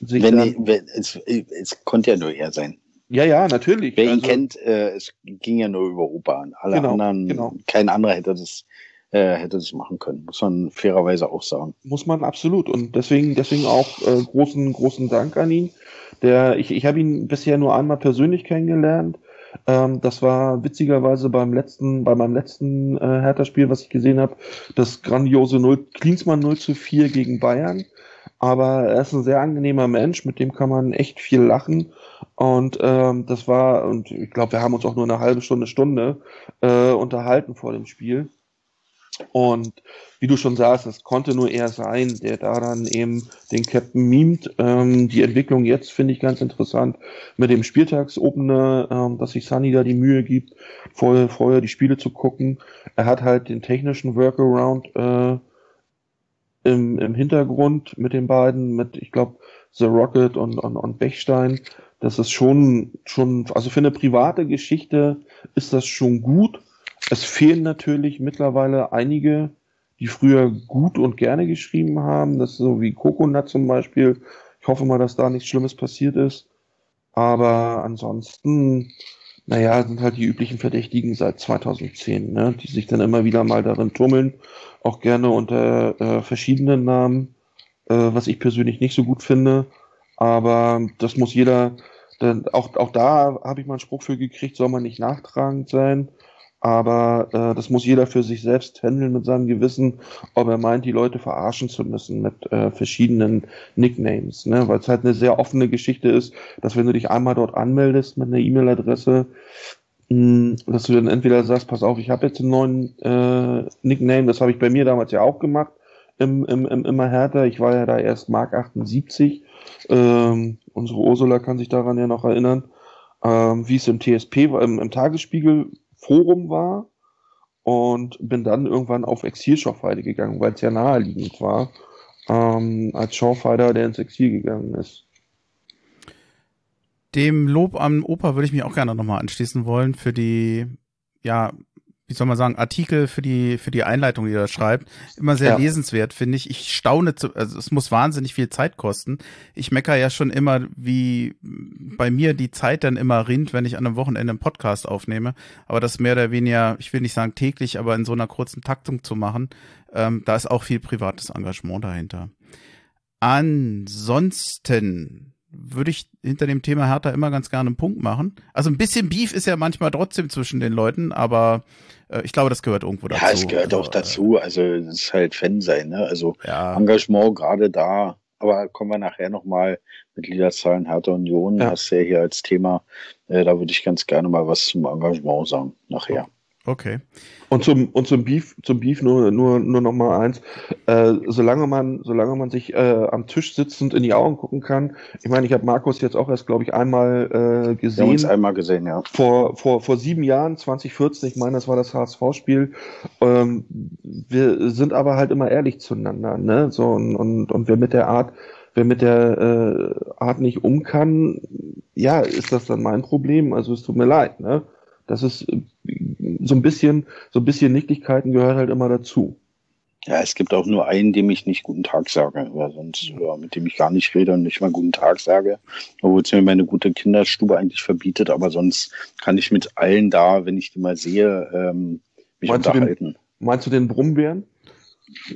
wenn, dann, wenn, es, es konnte ja nur er sein. Ja, ja, natürlich. Wer ihn also, kennt, äh, es ging ja nur über Opa. Alle genau, anderen, genau. kein anderer hätte das äh, hätte das machen können, muss man fairerweise auch sagen. Muss man absolut und deswegen deswegen auch äh, großen großen Dank an ihn. Der ich ich habe ihn bisher nur einmal persönlich kennengelernt. Ähm, das war witzigerweise beim letzten bei meinem letzten äh, Hertha-Spiel, was ich gesehen habe, das grandiose 0 Klinsmann 0 zu 4 gegen Bayern. Aber er ist ein sehr angenehmer Mensch, mit dem kann man echt viel lachen. Und ähm, das war, und ich glaube, wir haben uns auch nur eine halbe Stunde, Stunde äh, unterhalten vor dem Spiel. Und wie du schon sagst, es konnte nur er sein, der da dann eben den Captain mimt. Ähm, die Entwicklung jetzt finde ich ganz interessant mit dem Spieltagsopener, ähm, dass sich Sunny da die Mühe gibt, vorher, vorher die Spiele zu gucken. Er hat halt den technischen Workaround äh, im, im Hintergrund mit den beiden, mit, ich glaube, The Rocket und, und, und Bechstein. Das ist schon, schon, also für eine private Geschichte ist das schon gut es fehlen natürlich mittlerweile einige, die früher gut und gerne geschrieben haben. Das ist so wie Coconut zum Beispiel. Ich hoffe mal, dass da nichts Schlimmes passiert ist. Aber ansonsten, naja, sind halt die üblichen Verdächtigen seit 2010, ne, die sich dann immer wieder mal darin tummeln. Auch gerne unter äh, verschiedenen Namen, äh, was ich persönlich nicht so gut finde. Aber das muss jeder, denn auch, auch da habe ich mal einen Spruch für gekriegt, soll man nicht nachtragend sein. Aber äh, das muss jeder für sich selbst handeln mit seinem Gewissen, ob er meint, die Leute verarschen zu müssen mit äh, verschiedenen Nicknames. Ne? Weil es halt eine sehr offene Geschichte ist, dass wenn du dich einmal dort anmeldest mit einer E-Mail-Adresse, hm, dass du dann entweder sagst, pass auf, ich habe jetzt einen neuen äh, Nickname, das habe ich bei mir damals ja auch gemacht, im, im, im immer härter. Ich war ja da erst Mark 78. Ähm, unsere Ursula kann sich daran ja noch erinnern, ähm, wie es im TSP, im, im Tagesspiegel Forum war und bin dann irgendwann auf Exil-Showfighter gegangen, weil es ja naheliegend war, ähm, als Showfighter, der ins Exil gegangen ist. Dem Lob am Opa würde ich mich auch gerne nochmal anschließen wollen für die, ja, wie soll man sagen, Artikel für die, für die Einleitung, die er schreibt. Immer sehr ja. lesenswert, finde ich. Ich staune, zu, also es muss wahnsinnig viel Zeit kosten. Ich mecker ja schon immer, wie bei mir die Zeit dann immer rinnt, wenn ich an einem Wochenende einen Podcast aufnehme. Aber das mehr oder weniger, ich will nicht sagen täglich, aber in so einer kurzen Taktung zu machen, ähm, da ist auch viel privates Engagement dahinter. Ansonsten würde ich hinter dem Thema Hertha immer ganz gerne einen Punkt machen. Also ein bisschen Beef ist ja manchmal trotzdem zwischen den Leuten, aber äh, ich glaube, das gehört irgendwo dazu. Ja, es gehört also, auch dazu. Also es ist halt Fan sein, ne? Also ja. Engagement gerade da. Aber kommen wir nachher nochmal mit Liederzahlen Hertha Union. Ja. Hast du ja hier als Thema. Äh, da würde ich ganz gerne mal was zum Engagement sagen, nachher. Okay. Und zum, und zum Beef, zum Beef nur, nur, nur noch mal eins. Äh, solange man, solange man sich äh, am Tisch sitzend in die Augen gucken kann. Ich meine, ich habe Markus jetzt auch erst, glaube ich, einmal äh, gesehen. Wir haben uns einmal gesehen, ja. Vor, vor, vor sieben Jahren, 2014, ich meine, das war das HSV-Spiel. Ähm, wir sind aber halt immer ehrlich zueinander, ne? So, und, und, und wer mit der Art, wer mit der äh, Art nicht um kann, ja, ist das dann mein Problem. Also es tut mir leid, ne? Das ist äh, so ein bisschen, so ein bisschen Nicklichkeiten gehört halt immer dazu. Ja, es gibt auch nur einen, dem ich nicht guten Tag sage, oder sonst, oder mit dem ich gar nicht rede und nicht mal guten Tag sage, obwohl es mir meine gute Kinderstube eigentlich verbietet, aber sonst kann ich mit allen da, wenn ich die mal sehe, ähm, mich meinst unterhalten. Du den, meinst du den Brummbären?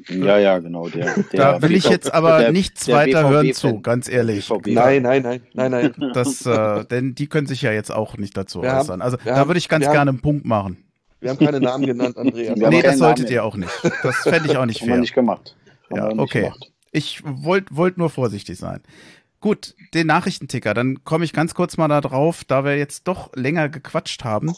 Ja, ja, genau. Der, der da will ich jetzt aber der, nichts der weiter hören zu, ganz ehrlich. Nein, nein, nein, nein, nein. Das, äh, denn die können sich ja jetzt auch nicht dazu wir äußern. Also da würde ich ganz gerne einen Punkt machen. Wir haben keine Namen genannt, Andreas. nee, das solltet ihr auch nicht. Das fände ich auch nicht fair. Haben wir nicht gemacht. Haben ja, okay. Gemacht. Ich wollte wollt nur vorsichtig sein. Gut, den Nachrichtenticker, dann komme ich ganz kurz mal da drauf, da wir jetzt doch länger gequatscht haben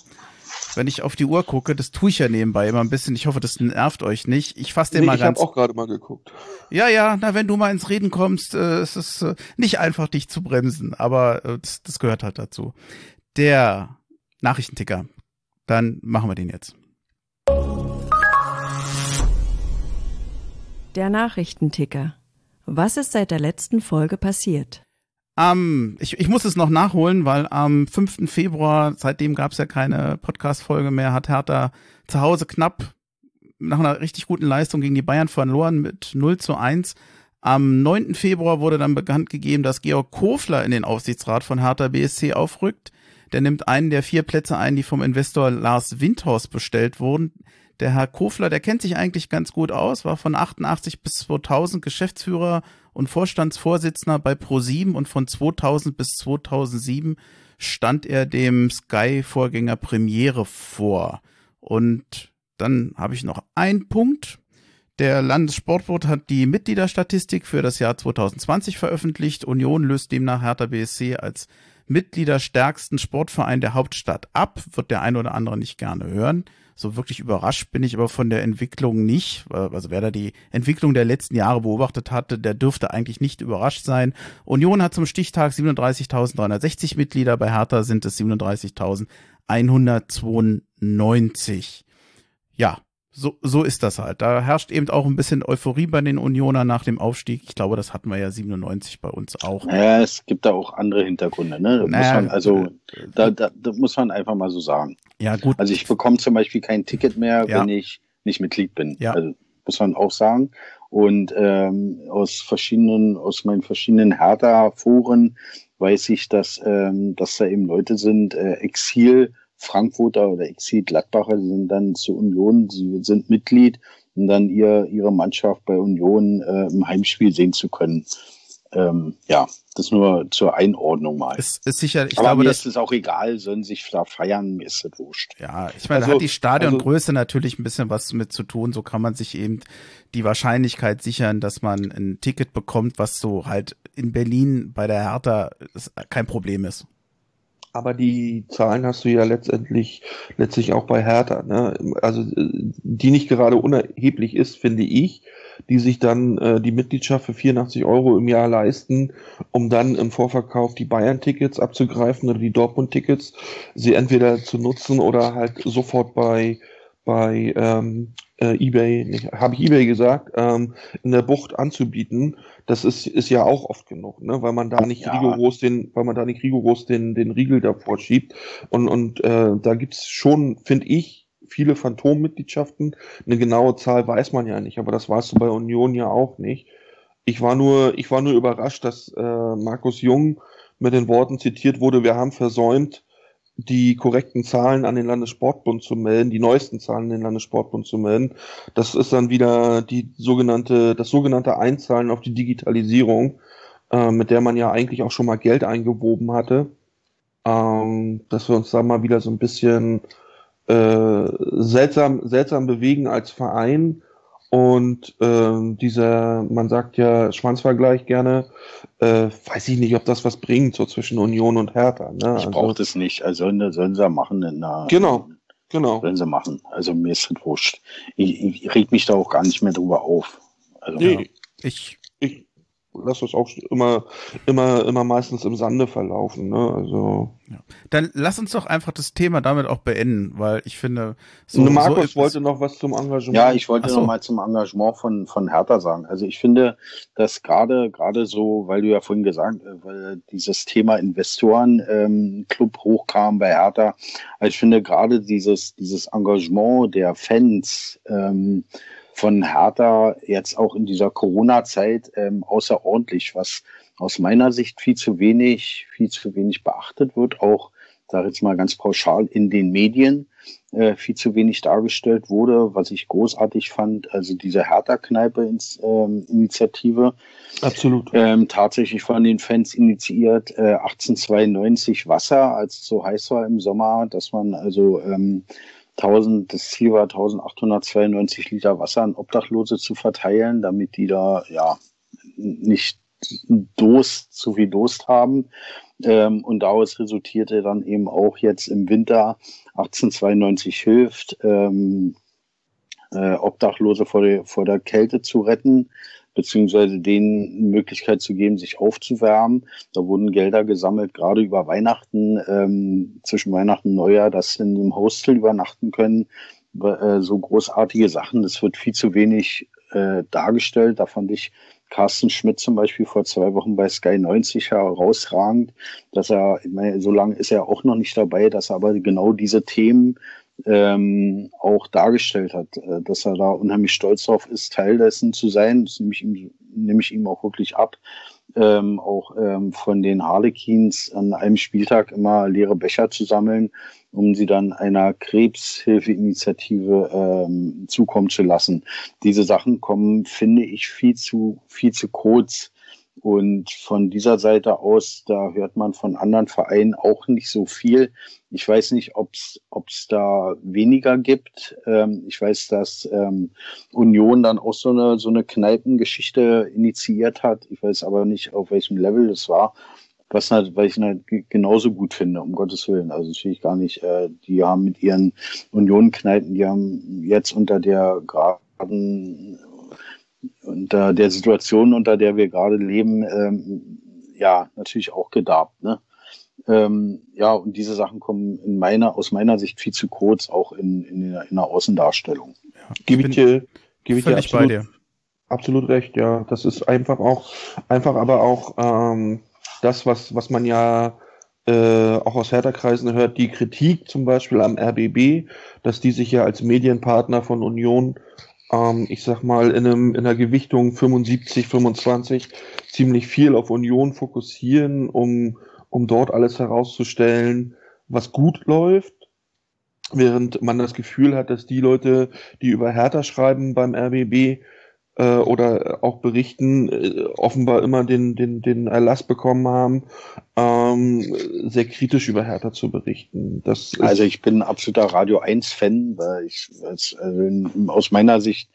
wenn ich auf die Uhr gucke, das tue ich ja nebenbei immer ein bisschen. Ich hoffe, das nervt euch nicht. Ich fasse den nee, mal ich ganz. Ich habe auch gerade mal geguckt. Ja, ja, na, wenn du mal ins Reden kommst, äh, es ist äh, nicht einfach, dich zu bremsen, aber äh, das, das gehört halt dazu. Der Nachrichtenticker, dann machen wir den jetzt. Der Nachrichtenticker. Was ist seit der letzten Folge passiert? Am, ich, ich muss es noch nachholen, weil am 5. Februar, seitdem gab es ja keine Podcast-Folge mehr, hat Hertha zu Hause knapp nach einer richtig guten Leistung gegen die Bayern verloren mit 0 zu 1. Am 9. Februar wurde dann bekannt gegeben, dass Georg Kofler in den Aufsichtsrat von Hertha BSC aufrückt. Der nimmt einen der vier Plätze ein, die vom Investor Lars Windhaus bestellt wurden. Der Herr Kofler, der kennt sich eigentlich ganz gut aus, war von 88 bis 2000 Geschäftsführer und Vorstandsvorsitzender bei Pro7 und von 2000 bis 2007 stand er dem Sky-Vorgänger Premiere vor. Und dann habe ich noch einen Punkt. Der Landessportbund hat die Mitgliederstatistik für das Jahr 2020 veröffentlicht. Union löst demnach Hertha BSC als Mitgliederstärksten Sportverein der Hauptstadt ab. Wird der ein oder andere nicht gerne hören. So wirklich überrascht bin ich aber von der Entwicklung nicht. Also wer da die Entwicklung der letzten Jahre beobachtet hatte, der dürfte eigentlich nicht überrascht sein. Union hat zum Stichtag 37.360 Mitglieder, bei Hertha sind es 37.192. Ja, so, so ist das halt. Da herrscht eben auch ein bisschen Euphorie bei den Unionern nach dem Aufstieg. Ich glaube, das hatten wir ja 97 bei uns auch. Naja, es gibt da auch andere Hintergründe. Ne? Da naja, muss man, also, äh, da, da, da, muss man einfach mal so sagen. Ja, gut. Also ich bekomme zum Beispiel kein Ticket mehr, ja. wenn ich nicht Mitglied bin. Ja. Also, muss man auch sagen. Und ähm, aus verschiedenen, aus meinen verschiedenen Hertha-Foren weiß ich, dass, ähm, dass da eben Leute sind, äh, Exil, Frankfurter oder Exil Gladbacher, die sind dann zur Union, sie sind Mitglied, um dann ihr, ihre Mannschaft bei Union äh, im Heimspiel sehen zu können. Ähm, ja, das nur zur Einordnung mal. Ist, ist sicher, ich Aber glaube, mir das ist es auch egal, sollen sich da feiern, mir ist das wurscht. Ja, ich meine, da Also- hat die Stadiongröße natürlich ein bisschen was mit zu tun. So kann man sich eben die Wahrscheinlichkeit sichern, dass man ein Ticket bekommt, was so halt in Berlin bei der Hertha kein Problem ist. Aber die Zahlen hast du ja letztendlich letztlich auch bei Hertha, ne? Also äh, die nicht gerade unerheblich ist, finde ich, die sich dann äh, die Mitgliedschaft für 84 Euro im Jahr leisten, um dann im Vorverkauf die Bayern-Tickets abzugreifen oder die Dortmund-Tickets, sie entweder zu nutzen oder halt sofort bei bei ähm, äh, eBay, habe ich eBay gesagt, ähm, in der Bucht anzubieten, das ist, ist ja auch oft genug, ne? weil man da nicht Ja. rigoros den, weil man da nicht rigoros den, den Riegel davor schiebt. Und, und äh, da gibt's schon, finde ich, viele Phantommitgliedschaften. Eine genaue Zahl weiß man ja nicht, aber das weißt du bei Union ja auch nicht. Ich war nur, ich war nur überrascht, dass äh, Markus Jung mit den Worten zitiert wurde, wir haben versäumt, die korrekten Zahlen an den Landessportbund zu melden, die neuesten Zahlen an den Landessportbund zu melden. Das ist dann wieder die sogenannte, das sogenannte Einzahlen auf die Digitalisierung, äh, mit der man ja eigentlich auch schon mal Geld eingewoben hatte. Ähm, dass wir uns da mal wieder so ein bisschen äh, seltsam, seltsam bewegen als Verein. Und äh, dieser, man sagt ja Schwanzvergleich gerne, äh, weiß ich nicht, ob das was bringt, so zwischen Union und Hertha. Ne? Ich brauche das nicht. Also sollen, sollen sie machen in einer, Genau. Genau. Sollen sie machen. Also mir ist das wurscht. Ich, ich reg mich da auch gar nicht mehr drüber auf. Also, Nee, Ich, ich lasse das auch immer, immer, immer meistens im Sande verlaufen. Ne? Also dann lass uns doch einfach das Thema damit auch beenden, weil ich finde, so, so, Markus so wollte noch was zum Engagement. Ja, ich wollte so. noch mal zum Engagement von, von Hertha sagen. Also ich finde, dass gerade, gerade so, weil du ja vorhin gesagt, äh, weil dieses Thema Investoren ähm, Club hochkam bei Hertha, also ich finde gerade dieses, dieses Engagement der Fans ähm, von Hertha jetzt auch in dieser Corona-Zeit ähm, außerordentlich, was aus meiner Sicht viel zu wenig, viel zu wenig beachtet wird, auch, sage jetzt mal ganz pauschal, in den Medien äh, viel zu wenig dargestellt wurde, was ich großartig fand. Also diese Hertha-Kneipe-Initiative, Absolut. ähm, tatsächlich von den Fans initiiert, äh, 1892 Wasser, als es so heiß war im Sommer, dass man also ähm, 1000, das Ziel war 1892 Liter Wasser an Obdachlose zu verteilen, damit die da ja nicht Durst, zu viel Durst haben. Ähm, und daraus resultierte dann eben auch jetzt im Winter 1892 hilft, ähm, äh, Obdachlose vor der, vor der Kälte zu retten, beziehungsweise denen Möglichkeit zu geben, sich aufzuwärmen. Da wurden Gelder gesammelt, gerade über Weihnachten, ähm, zwischen Weihnachten und Neujahr, dass sie in einem Hostel übernachten können. Äh, so großartige Sachen, das wird viel zu wenig äh, dargestellt. Da fand ich Carsten Schmidt zum Beispiel vor zwei Wochen bei Sky 90 herausragend, dass er, ich meine, so lange ist er auch noch nicht dabei, dass er aber genau diese Themen ähm, auch dargestellt hat, äh, dass er da unheimlich stolz drauf ist, Teil dessen zu sein. Das nehme ich ihm, nehme ich ihm auch wirklich ab. Ähm, auch ähm, von den Harlequins an einem Spieltag immer leere Becher zu sammeln, um sie dann einer Krebshilfeinitiative ähm, zukommen zu lassen. Diese Sachen kommen, finde ich, viel zu, viel zu kurz. Und von dieser Seite aus, da hört man von anderen Vereinen auch nicht so viel. Ich weiß nicht, ob es da weniger gibt. Ähm, ich weiß, dass ähm, Union dann auch so eine, so eine Kneipengeschichte initiiert hat. Ich weiß aber nicht, auf welchem Level das war. Was halt, weil ich halt genauso gut finde, um Gottes Willen. Also das will ich gar nicht. Äh, die haben mit ihren Union-Kneipen, die haben jetzt unter der geraden unter der Situation, unter der wir gerade leben, ähm, ja, natürlich auch gedarbt. Ne? Ähm, ja, und diese Sachen kommen in meiner, aus meiner Sicht viel zu kurz, auch in, in, der, in der Außendarstellung. ja, Gebe ich dir, gebe ich dir absolut, dir. absolut recht, ja. Das ist einfach auch, einfach aber auch ähm, das, was, was man ja äh, auch aus Hertha-Kreisen hört, die Kritik zum Beispiel am RBB, dass die sich ja als Medienpartner von Union, ähm, ich sag mal, in, einem, in einer Gewichtung 75, 25 ziemlich viel auf Union fokussieren, um, um dort alles herauszustellen, was gut läuft. Während man das Gefühl hat, dass die Leute, die über Hertha schreiben beim RBB, äh, oder auch berichten, äh, offenbar immer den, den, den Erlass bekommen haben, ähm, sehr kritisch über Hertha zu berichten. Das also ich bin ein absoluter Radio 1-Fan, weil ich also in, aus meiner Sicht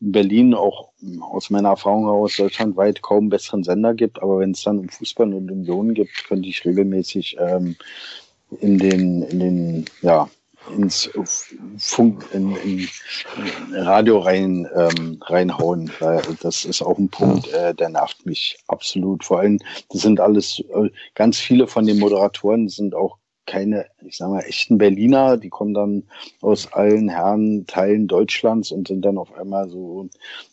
in Berlin auch aus meiner Erfahrung heraus deutschlandweit kaum besseren Sender gibt, aber wenn es dann um Fußball und Union gibt, könnte ich regelmäßig ähm, in den, in den, ja, ins Funk, in, in Radio rein ähm, reinhauen, das ist auch ein Punkt, äh, der nervt mich absolut. Vor allem, das sind alles äh, ganz viele von den Moderatoren sind auch keine, ich sag mal, echten Berliner, die kommen dann aus allen Herren Teilen Deutschlands und sind dann auf einmal so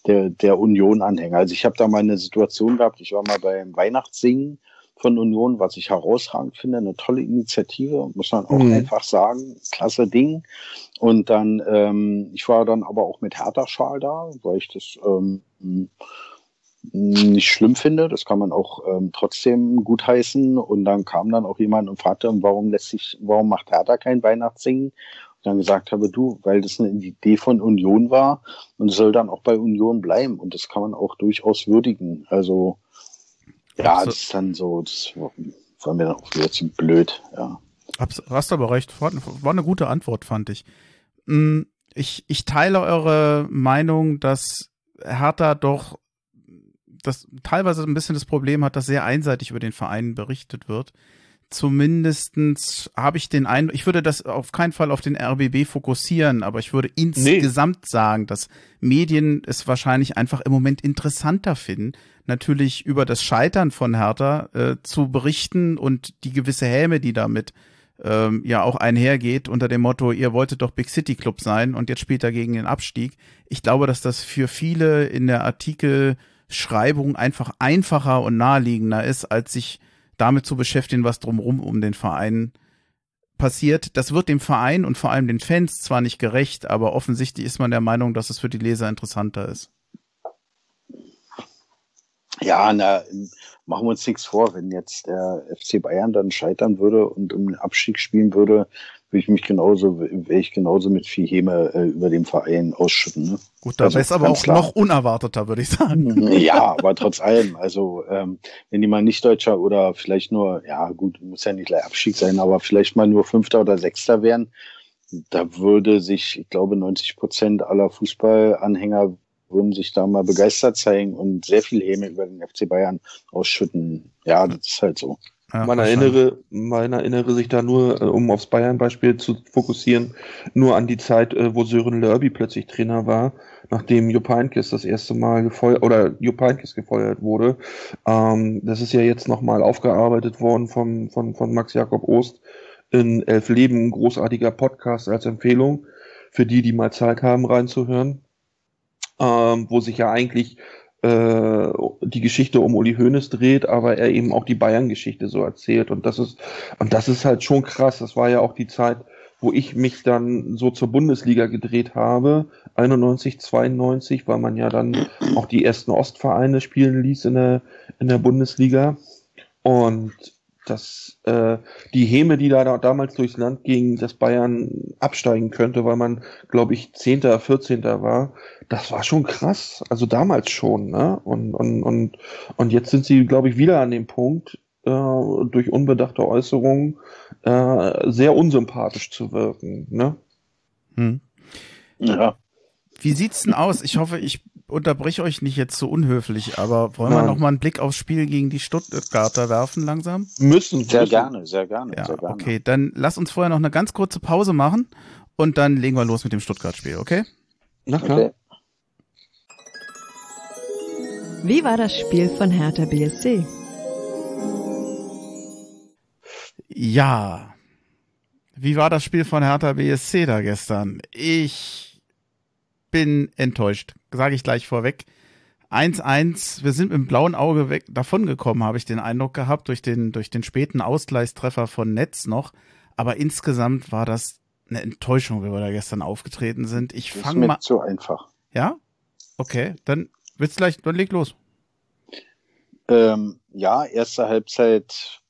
der, der Union-Anhänger. Also ich habe da mal eine Situation gehabt, ich war mal beim Weihnachtssingen von Union, was ich herausragend finde. Eine tolle Initiative, muss man auch mhm. einfach sagen. Klasse Ding. Und dann, ähm, ich war dann aber auch mit Hertha-Schal da, weil ich das ähm, nicht schlimm finde. Das kann man auch ähm, trotzdem gutheißen. Und dann kam dann auch jemand und fragte, warum lässt sich, warum macht Hertha kein Weihnachtssingen? Und dann gesagt habe, du, weil das eine Idee von Union war und es soll dann auch bei Union bleiben. Und das kann man auch durchaus würdigen. Also ja, das ist dann so, das war mir dann auch wieder zu blöd, ja. Hast aber recht, war, war eine gute Antwort, fand ich. Hm, ich, ich teile eure Meinung, dass Hertha doch das teilweise ein bisschen das Problem hat, dass sehr einseitig über den Verein berichtet wird zumindestens habe ich den Eindruck, ich würde das auf keinen Fall auf den RBB fokussieren, aber ich würde insgesamt nee. sagen, dass Medien es wahrscheinlich einfach im Moment interessanter finden, natürlich über das Scheitern von Hertha äh, zu berichten und die gewisse Häme, die damit ähm, ja auch einhergeht unter dem Motto, ihr wolltet doch Big City Club sein und jetzt spielt er gegen den Abstieg. Ich glaube, dass das für viele in der Artikelschreibung einfach einfacher und naheliegender ist, als sich damit zu beschäftigen, was drumherum um den Verein passiert. Das wird dem Verein und vor allem den Fans zwar nicht gerecht, aber offensichtlich ist man der Meinung, dass es für die Leser interessanter ist. Ja, na, machen wir uns nichts vor, wenn jetzt der FC Bayern dann scheitern würde und um den Abstieg spielen würde, würde ich mich genauso, wäre ich genauso mit viel Häme äh, über den Verein ausschütten. Ne? Gut, da also, ist aber auch klar. noch unerwarteter, würde ich sagen. Ja, aber trotz allem, also ähm, wenn die mal nicht Deutscher oder vielleicht nur, ja gut, muss ja nicht gleich Abstieg sein, aber vielleicht mal nur Fünfter oder Sechster wären, da würde sich, ich glaube, 90 Prozent aller Fußballanhänger würden sich da mal begeistert zeigen und sehr viel Häme über den FC Bayern ausschütten. Ja, das ist halt so. Ja, man erinnere, man erinnere sich da nur, äh, um aufs Bayern-Beispiel zu fokussieren, nur an die Zeit, äh, wo Sören Lörby plötzlich Trainer war, nachdem Jupp Heynckes das erste Mal gefeuert, oder Jupp Heynckes gefeuert wurde. Ähm, das ist ja jetzt nochmal aufgearbeitet worden von, von, von Max Jakob Ost in Elf Leben, großartiger Podcast als Empfehlung für die, die mal Zeit haben, reinzuhören. Ähm, wo sich ja eigentlich äh, die Geschichte um Uli Hoeneß dreht, aber er eben auch die Bayern-Geschichte so erzählt. Und das ist, und das ist halt schon krass. Das war ja auch die Zeit, wo ich mich dann so zur Bundesliga gedreht habe. 91, 92, weil man ja dann auch die ersten Ostvereine spielen ließ in der, in der Bundesliga. Und dass äh, die Häme, die da, da damals durchs Land ging, dass Bayern absteigen könnte, weil man, glaube ich, Zehnter, Vierzehnter war, das war schon krass. Also damals schon, ne? Und, und, und, und jetzt sind sie, glaube ich, wieder an dem Punkt, äh, durch unbedachte Äußerungen äh, sehr unsympathisch zu wirken, ne? Hm. Ja. Wie sieht's denn aus? Ich hoffe, ich unterbreche euch nicht jetzt so unhöflich, aber wollen Nein. wir noch mal einen Blick aufs Spiel gegen die Stuttgarter werfen langsam? Müssen. Sehr müssen. gerne, sehr gerne, ja, sehr gerne. Okay, dann lass uns vorher noch eine ganz kurze Pause machen und dann legen wir los mit dem Stuttgart-Spiel, okay? Na klar. Okay. Wie war das Spiel von Hertha BSC? Ja. Wie war das Spiel von Hertha BSC da gestern? Ich bin enttäuscht, sage ich gleich vorweg. 1-1, wir sind mit dem blauen Auge weg davongekommen, habe ich den Eindruck gehabt, durch den, durch den späten Ausgleichstreffer von Netz noch. Aber insgesamt war das eine Enttäuschung, wie wir da gestern aufgetreten sind. Ich fange mal. zu einfach. Ja? Okay, dann wird's gleich, dann leg los. Ähm, ja, erste Halbzeit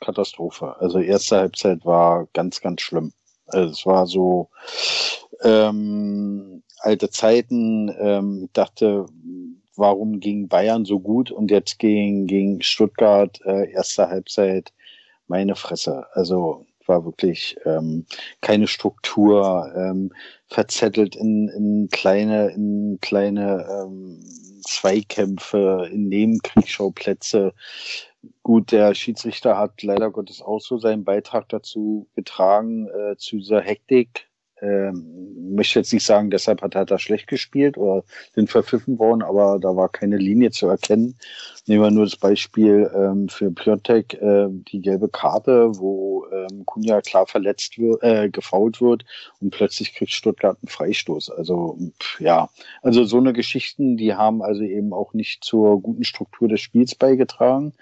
Katastrophe. Also erste Halbzeit war ganz, ganz schlimm. Also es war so, ähm, alte Zeiten. Ähm, dachte, warum gegen Bayern so gut und jetzt gegen, gegen Stuttgart äh, erste Halbzeit meine Fresse. Also war wirklich ähm, keine Struktur, ähm, verzettelt in, in kleine, in kleine ähm, Zweikämpfe, in Nebenkriegsschauplätze. Gut, der Schiedsrichter hat leider Gottes auch so seinen Beitrag dazu getragen, äh, zu dieser Hektik, ähm, möchte jetzt nicht sagen, deshalb hat er da schlecht gespielt oder sind verpfiffen worden, aber da war keine Linie zu erkennen. Nehmen wir nur das Beispiel ähm, für Piontek, äh, die gelbe Karte, wo ähm, Kunja klar verletzt wird, äh, gefault wird und plötzlich kriegt Stuttgart einen Freistoß. Also pff, ja, also so eine Geschichten, die haben also eben auch nicht zur guten Struktur des Spiels beigetragen.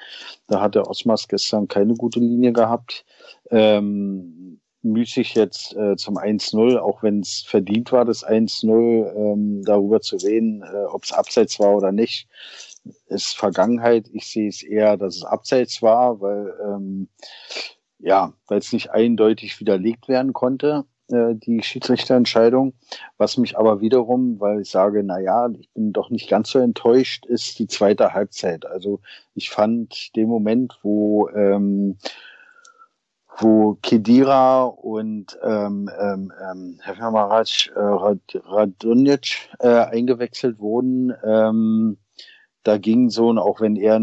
Da hat der Osmas gestern keine gute Linie gehabt. Ähm, müßig jetzt äh, zum 1-0, auch wenn es verdient war, das 1-0, ähm, darüber zu reden, äh, ob es abseits war oder nicht, ist Vergangenheit. Ich sehe es eher, dass es abseits war, weil ähm, ja, weil es nicht eindeutig widerlegt werden konnte, äh, die Schiedsrichterentscheidung. Was mich aber wiederum, weil ich sage, na ja, ich bin doch nicht ganz so enttäuscht, ist die zweite Halbzeit. Also ich fand den Moment, wo ähm, wo Kedira und ähm, ähm, ähm, Herr Maraj äh, Rad, Radonjic äh, eingewechselt wurden. Ähm, da ging so ein, auch wenn er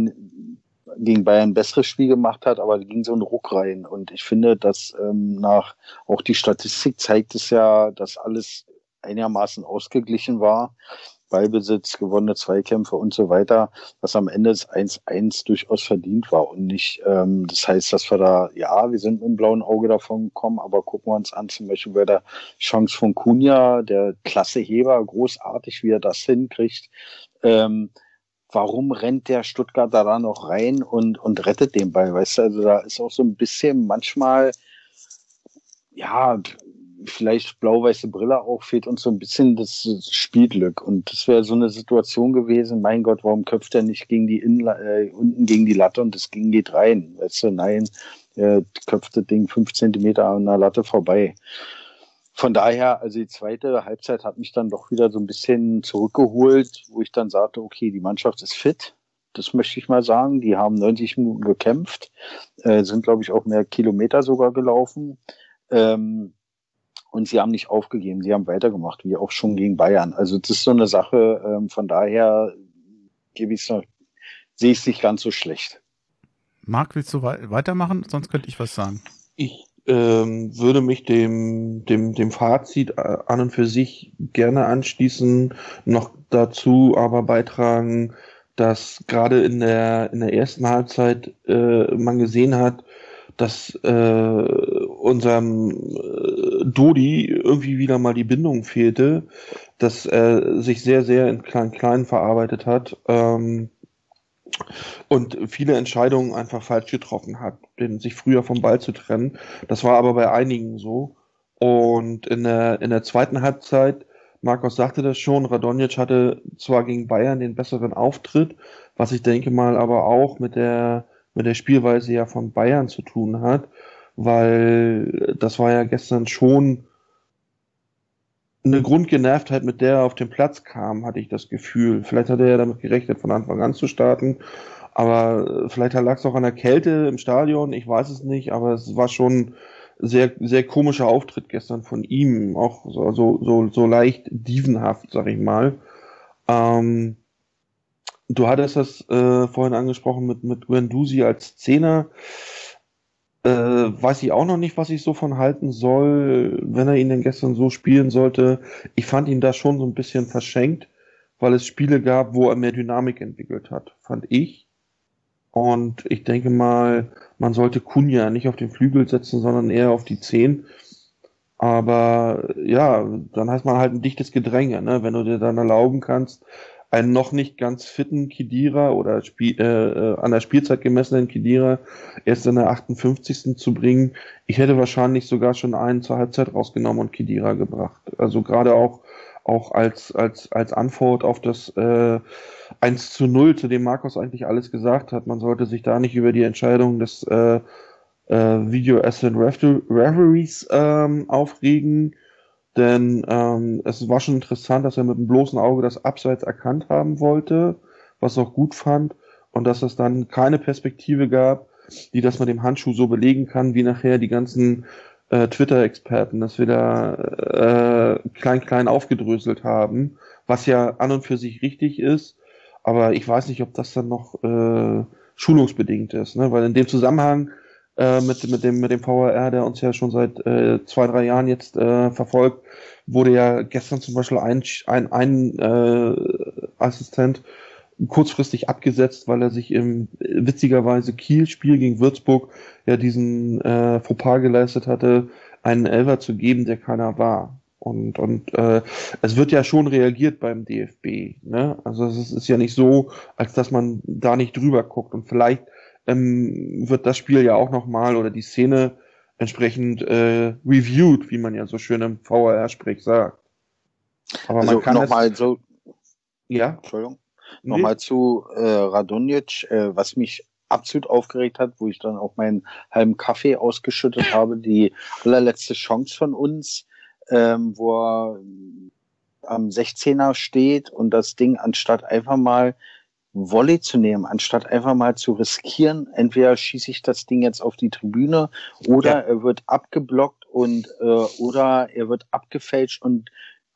gegen Bayern ein besseres Spiel gemacht hat, aber da ging so ein Ruck rein. Und ich finde, dass ähm, nach auch die Statistik zeigt es ja, dass alles einigermaßen ausgeglichen war. Ballbesitz, gewonnene Zweikämpfe und so weiter, dass am Ende das 1-1 durchaus verdient war und nicht, ähm, das heißt, dass wir da, ja, wir sind mit dem blauen Auge davon gekommen, aber gucken wir uns an, zum Beispiel bei der Chance von Kunja, der klasse Heber, großartig, wie er das hinkriegt. Ähm, warum rennt der Stuttgarter da noch rein und, und rettet den Ball? Weißt du, also da ist auch so ein bisschen manchmal, ja, vielleicht blau-weiße Brille auch, fehlt uns so ein bisschen das Spielglück. Und das wäre so eine Situation gewesen, mein Gott, warum köpft er nicht gegen die Inla äh, unten gegen die Latte und das Ding geht rein? Weißt du, nein, er köpft das Ding fünf Zentimeter an der Latte vorbei. Von daher, also die zweite Halbzeit hat mich dann doch wieder so ein bisschen zurückgeholt, wo ich dann sagte, okay, die Mannschaft ist fit. Das möchte ich mal sagen. Die haben 90 Minuten gekämpft, äh, sind, glaube ich, auch mehr Kilometer sogar gelaufen. Ähm, und sie haben nicht aufgegeben, sie haben weitergemacht, wie auch schon gegen Bayern. Also das ist so eine Sache, ähm, von daher gebe ich noch, sehe ich es nicht ganz so schlecht. Marc, willst du weitermachen? Sonst könnte ich was sagen. Ich ähm, würde mich dem, dem, dem Fazit äh, an und für sich gerne anschließen, noch dazu aber beitragen, dass gerade in der, in der ersten Halbzeit äh, man gesehen hat, dass äh, unserem äh, Dodi irgendwie wieder mal die Bindung fehlte, dass er sich sehr, sehr in Klein-Klein verarbeitet hat ähm, und viele Entscheidungen einfach falsch getroffen hat, den, sich früher vom Ball zu trennen. Das war aber bei einigen so. Und in der, in der zweiten Halbzeit, Markus sagte das schon, Radonjic hatte zwar gegen Bayern den besseren Auftritt, was ich denke mal aber auch mit der mit der Spielweise ja von Bayern zu tun hat, weil das war ja gestern schon eine Grundgenervtheit, mit der er auf den Platz kam, hatte ich das Gefühl. Vielleicht hat er ja damit gerechnet, von Anfang an zu starten, aber vielleicht lag es auch an der Kälte im Stadion, ich weiß es nicht, aber es war schon sehr, sehr komischer Auftritt gestern von ihm, auch so, so, so, leicht dievenhaft, sag ich mal. Ähm, Du hattest das äh, vorhin angesprochen mit, mit Guendouzi als Zehner. Äh, weiß ich auch noch nicht, was ich so von halten soll, wenn er ihn denn gestern so spielen sollte. Ich fand ihn da schon so ein bisschen verschenkt, weil es Spiele gab, wo er mehr Dynamik entwickelt hat, fand ich. Und ich denke mal, man sollte Kunja nicht auf den Flügel setzen, sondern eher auf die Zehn. Aber ja, dann heißt man halt ein dichtes Gedränge, ne? wenn du dir dann erlauben kannst, einen noch nicht ganz fitten Kidira oder Spiel, äh, äh, an der Spielzeit gemessenen Kidira erst in der 58. zu bringen. Ich hätte wahrscheinlich sogar schon einen zur Halbzeit rausgenommen und Kidira gebracht. Also gerade auch auch als, als, als Antwort auf das äh, 1 zu 0, zu dem Markus eigentlich alles gesagt hat. Man sollte sich da nicht über die Entscheidung des äh, äh, Video Asset Referees ähm, aufregen Denn ähm, es war schon interessant, dass er mit dem bloßen Auge das Abseits erkannt haben wollte, was er auch gut fand, und dass es dann keine Perspektive gab, die das mit dem Handschuh so belegen kann, wie nachher die ganzen äh, Twitter-Experten das wieder äh, klein klein aufgedröselt haben, was ja an und für sich richtig ist, aber ich weiß nicht, ob das dann noch äh, schulungsbedingt ist, ne? weil in dem Zusammenhang äh, mit, mit, dem, mit dem VRR, der uns ja schon seit äh, zwei, drei Jahren jetzt äh, verfolgt, wurde ja gestern zum Beispiel ein, ein, ein äh, Assistent kurzfristig abgesetzt, weil er sich im witzigerweise Kiel-Spiel gegen Würzburg ja diesen äh, Fauxpas geleistet hatte, einen Elfer zu geben, der keiner war. Und, und äh, es wird ja schon reagiert beim DFB. Ne? Also es ist ja nicht so, als dass man da nicht drüber guckt. Und vielleicht ähm, wird das Spiel ja auch nochmal oder die Szene entsprechend äh, reviewed, wie man ja so schön im VAR-Sprech sagt. Aber also man kann nochmal so. Ja. Entschuldigung. Nee. Nochmal zu äh, Radonjic, äh, was mich absolut aufgeregt hat, wo ich dann auch meinen halben Kaffee ausgeschüttet habe, die allerletzte Chance von uns, ähm, wo er am 16er steht und das Ding anstatt einfach mal Volley zu nehmen, anstatt einfach mal zu riskieren, entweder schieße ich das Ding jetzt auf die Tribüne oder ja. er wird abgeblockt und äh, oder er wird abgefälscht und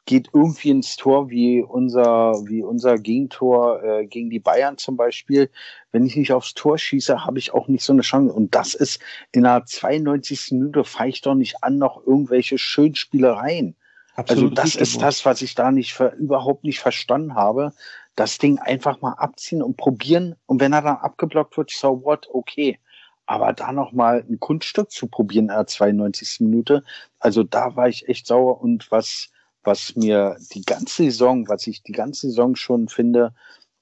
geht irgendwie ins Tor wie unser wie unser Gegentor äh, gegen die Bayern zum Beispiel. Wenn ich nicht aufs Tor schieße, habe ich auch nicht so eine Chance. Und das ist in der 92. Minute fahre ich doch nicht an noch irgendwelche Schönspielereien. Absolut also das ist das, was ich da nicht überhaupt nicht verstanden habe das Ding einfach mal abziehen und probieren. Und wenn er dann abgeblockt wird, so what, okay. Aber da nochmal ein Kunststück zu probieren in der 92. Minute, also da war ich echt sauer. Und was, was mir die ganze Saison, was ich die ganze Saison schon finde,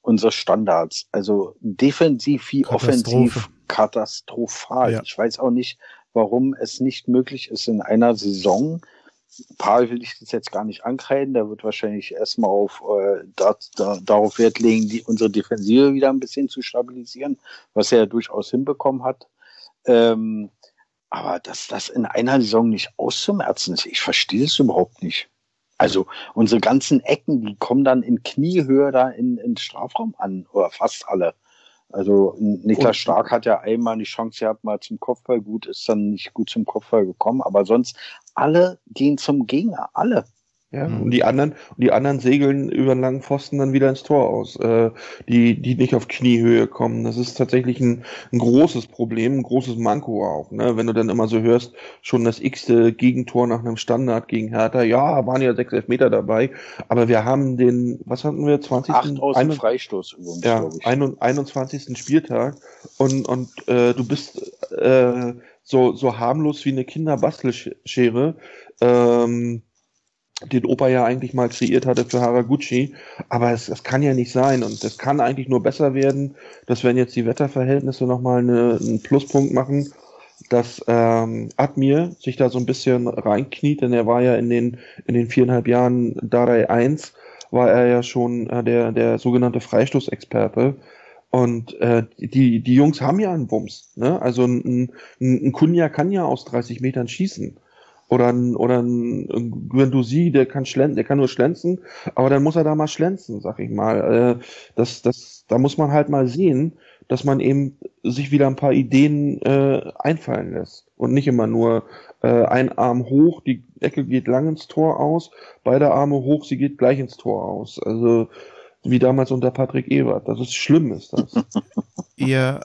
unsere Standards, also defensiv wie offensiv katastrophal. Ja. Ich weiß auch nicht, warum es nicht möglich ist, in einer Saison Paul will ich das jetzt gar nicht ankreiden. Der wird wahrscheinlich erstmal auf, äh, da, da, darauf Wert legen, die, unsere Defensive wieder ein bisschen zu stabilisieren, was er ja durchaus hinbekommen hat. Ähm, aber dass das in einer Saison nicht auszumerzen ist, ich verstehe es überhaupt nicht. Also unsere ganzen Ecken, die kommen dann in Kniehöhe da in, in Strafraum an, oder fast alle. Also Niklas Stark hat ja einmal die Chance gehabt, mal zum Kopfball gut, ist dann nicht gut zum Kopfball gekommen, aber sonst alle gehen zum Gegner, alle. Ja, mhm. und die anderen, und die anderen segeln über einen langen Pfosten dann wieder ins Tor aus, äh, die, die nicht auf Kniehöhe kommen. Das ist tatsächlich ein, ein großes Problem, ein großes Manko auch, ne? Wenn du dann immer so hörst, schon das x-te Gegentor nach einem Standard gegen Hertha, ja, waren ja sechs Elfmeter dabei, aber wir haben den, was hatten wir, 20. Acht aus dem Freistoß übrigens, ja, ich. 21. Spieltag und, und äh, du bist äh, so, so harmlos wie eine Kinderbastelschere, ähm, den Opa ja eigentlich mal kreiert hatte für Haraguchi. Aber es, es kann ja nicht sein und es kann eigentlich nur besser werden, dass wenn jetzt die Wetterverhältnisse nochmal eine, einen Pluspunkt machen, dass ähm, Admir sich da so ein bisschen reinkniet, denn er war ja in den, in den viereinhalb Jahren Darei 1, war er ja schon äh, der, der sogenannte Freistoßexperte. Und äh, die, die Jungs haben ja einen Bums. Ne? Also ein, ein, ein Kunja kann ja aus 30 Metern schießen. Oder ein, oder ein Guendouzi, der kann schlänzen, der kann nur schlänzen, aber dann muss er da mal schlänzen, sag ich mal. Äh, das, das, da muss man halt mal sehen, dass man eben sich wieder ein paar Ideen äh, einfallen lässt. Und nicht immer nur äh, ein Arm hoch, die Ecke geht lang ins Tor aus, beide Arme hoch, sie geht gleich ins Tor aus. Also wie damals unter Patrick Ewert. Das ist schlimm, ist das. Ihr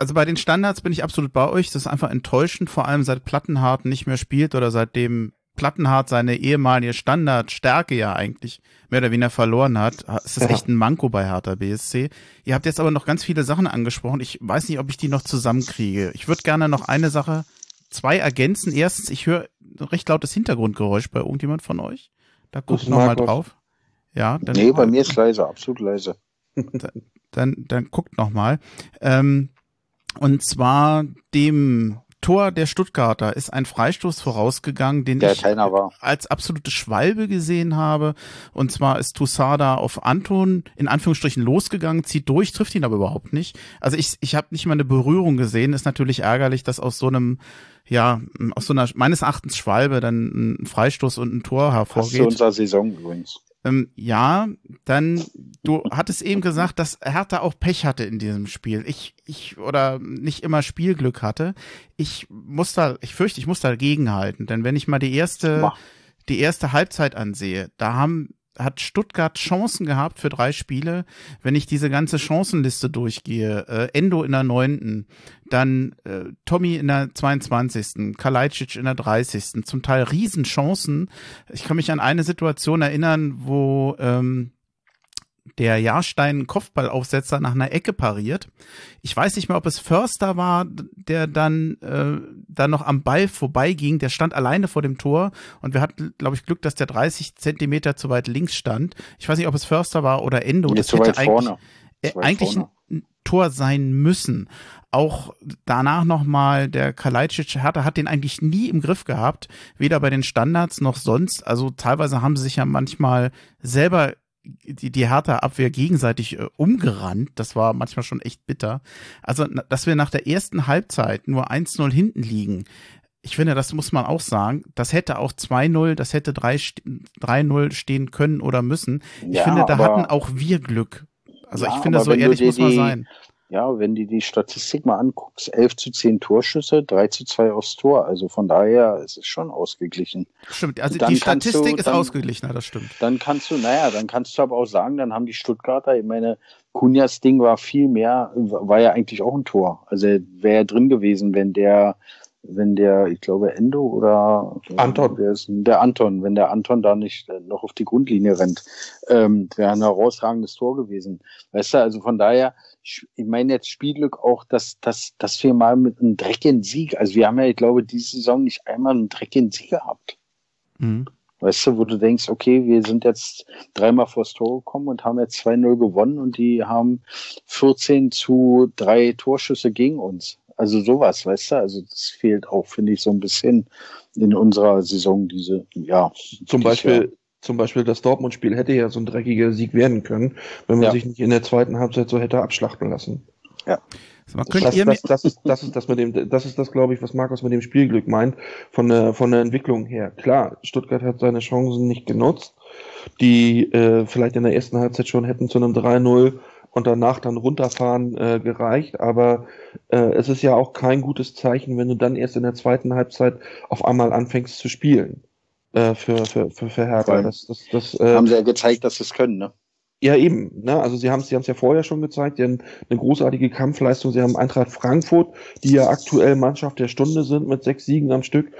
also bei den Standards bin ich absolut bei euch. Das ist einfach enttäuschend, vor allem seit Plattenhardt nicht mehr spielt oder seitdem Plattenhardt seine ehemalige Standardstärke ja eigentlich mehr oder weniger verloren hat. Es ist ja. echt ein Manko bei Hertha BSC. Ihr habt jetzt aber noch ganz viele Sachen angesprochen. Ich weiß nicht, ob ich die noch zusammenkriege. Ich würde gerne noch eine Sache, zwei ergänzen. Erstens, ich höre recht lautes Hintergrundgeräusch bei irgendjemand von euch. Da guckt noch mal drauf. Ja, dann nee, bei mir ist leise, absolut leise. Dann, dann, dann guckt noch mal. Ähm, und zwar dem Tor der Stuttgarter ist ein Freistoß vorausgegangen, den Der ich als absolute Schwalbe gesehen habe. Und zwar ist Tusada auf Anton in Anführungsstrichen losgegangen, zieht durch, trifft ihn aber überhaupt nicht. Also ich, ich habe nicht mal eine Berührung gesehen. Ist natürlich ärgerlich, dass aus so einem, ja, aus so einer meines Erachtens Schwalbe dann ein Freistoß und ein Tor Passt zu hervorgeht. unserer Saison übrigens. Ähm, ja, dann, du hattest eben gesagt, dass Hertha auch Pech hatte in diesem Spiel. Ich, ich, oder nicht immer Spielglück hatte. Ich muss da, ich fürchte, ich muss dagegen halten, denn wenn ich mal die erste, die erste Halbzeit ansehe, da haben, hat Stuttgart Chancen gehabt für drei Spiele. Wenn ich diese ganze Chancenliste durchgehe, äh, Endo in der neunten, dann äh, Tommy in der 22., Kalajdzic in der 30., zum Teil Riesenchancen. Ich kann mich an eine Situation erinnern, wo ähm, der Jahrstein Kopfballaufsetzer nach einer Ecke pariert. Ich weiß nicht mehr, ob es Förster war, der dann, äh, dann noch am Ball vorbeiging. Der stand alleine vor dem Tor und wir hatten, glaube ich, Glück, dass der 30 Zentimeter zu weit links stand. Ich weiß nicht, ob es Förster war oder Endo. Das hätte eigentlich, äh, eigentlich vorne. ein Tor sein müssen. Auch danach nochmal, der Kalajdzic Hertha hat den eigentlich nie im Griff gehabt, weder bei den Standards noch sonst. Also teilweise haben sie sich ja manchmal selber die, die Hertha-Abwehr gegenseitig äh, umgerannt. Das war manchmal schon echt bitter. Also, dass wir nach der ersten Halbzeit nur 1-0 hinten liegen, ich finde, das muss man auch sagen, das hätte auch 2-0, das hätte 3 st- 3-0 stehen können oder müssen. Ich Ja, finde, da hatten auch wir Glück. Also Ja, ich finde, so ehrlich dir muss man die- sein. Ja, wenn du die Statistik mal anguckst, 11 zu 10 Torschüsse, 3 zu 2 aufs Tor. Also von daher ist es schon ausgeglichen. Stimmt, also dann die kannst du- Statistik ist dann- ausgeglichener, das stimmt. Dann kannst du, naja, dann kannst du aber auch sagen, dann haben die Stuttgarter, ich meine, Kunjas Ding war viel mehr, war ja eigentlich auch ein Tor. Also wäre ja drin gewesen, wenn der, wenn der, ich glaube, Endo oder Anton. Der, ist, der Anton, wenn der Anton da nicht äh, noch auf die Grundlinie rennt, ähm, wäre ein herausragendes Tor gewesen. Weißt du, also von daher, ich meine jetzt Spielglück auch, dass, dass, dass wir mal mit einem dreckigen Sieg, also wir haben ja, ich glaube, diese Saison nicht einmal einen dreckigen Sieg gehabt. Mhm. Weißt du, wo du denkst, okay, wir sind jetzt dreimal vors Tor gekommen und haben jetzt 2-0 gewonnen und die haben 14 zu drei Torschüsse gegen uns. Also sowas, weißt du, also das fehlt auch, finde ich, so ein bisschen in unserer Saison diese, ja. Zum Beispiel, zum Beispiel das Dortmund-Spiel hätte ja so ein dreckiger Sieg werden können, wenn man Ja. sich nicht in der zweiten Halbzeit so hätte abschlachten lassen. Könnt Das, das, das, ist, das ist das mit dem, das ist das, glaube ich, was Markus mit dem Spielglück meint, von der, von der Entwicklung her. Klar, Stuttgart hat seine Chancen nicht genutzt, die äh, vielleicht in der ersten Halbzeit schon hätten zu einem 3-0 und danach dann runterfahren äh, gereicht, aber äh, es ist ja auch kein gutes Zeichen, wenn du dann erst in der zweiten Halbzeit auf einmal anfängst zu spielen. Äh, für, für, für, für Hertha. Das, das, das, äh, Haben sie ja gezeigt, dass sie es können, ne? ja, eben. Ne? Also sie haben es sie haben's ja vorher schon gezeigt. Sie haben eine großartige Kampfleistung. Sie haben Eintracht Frankfurt, die ja aktuell Mannschaft der Stunde sind, mit sechs Siegen am Stück,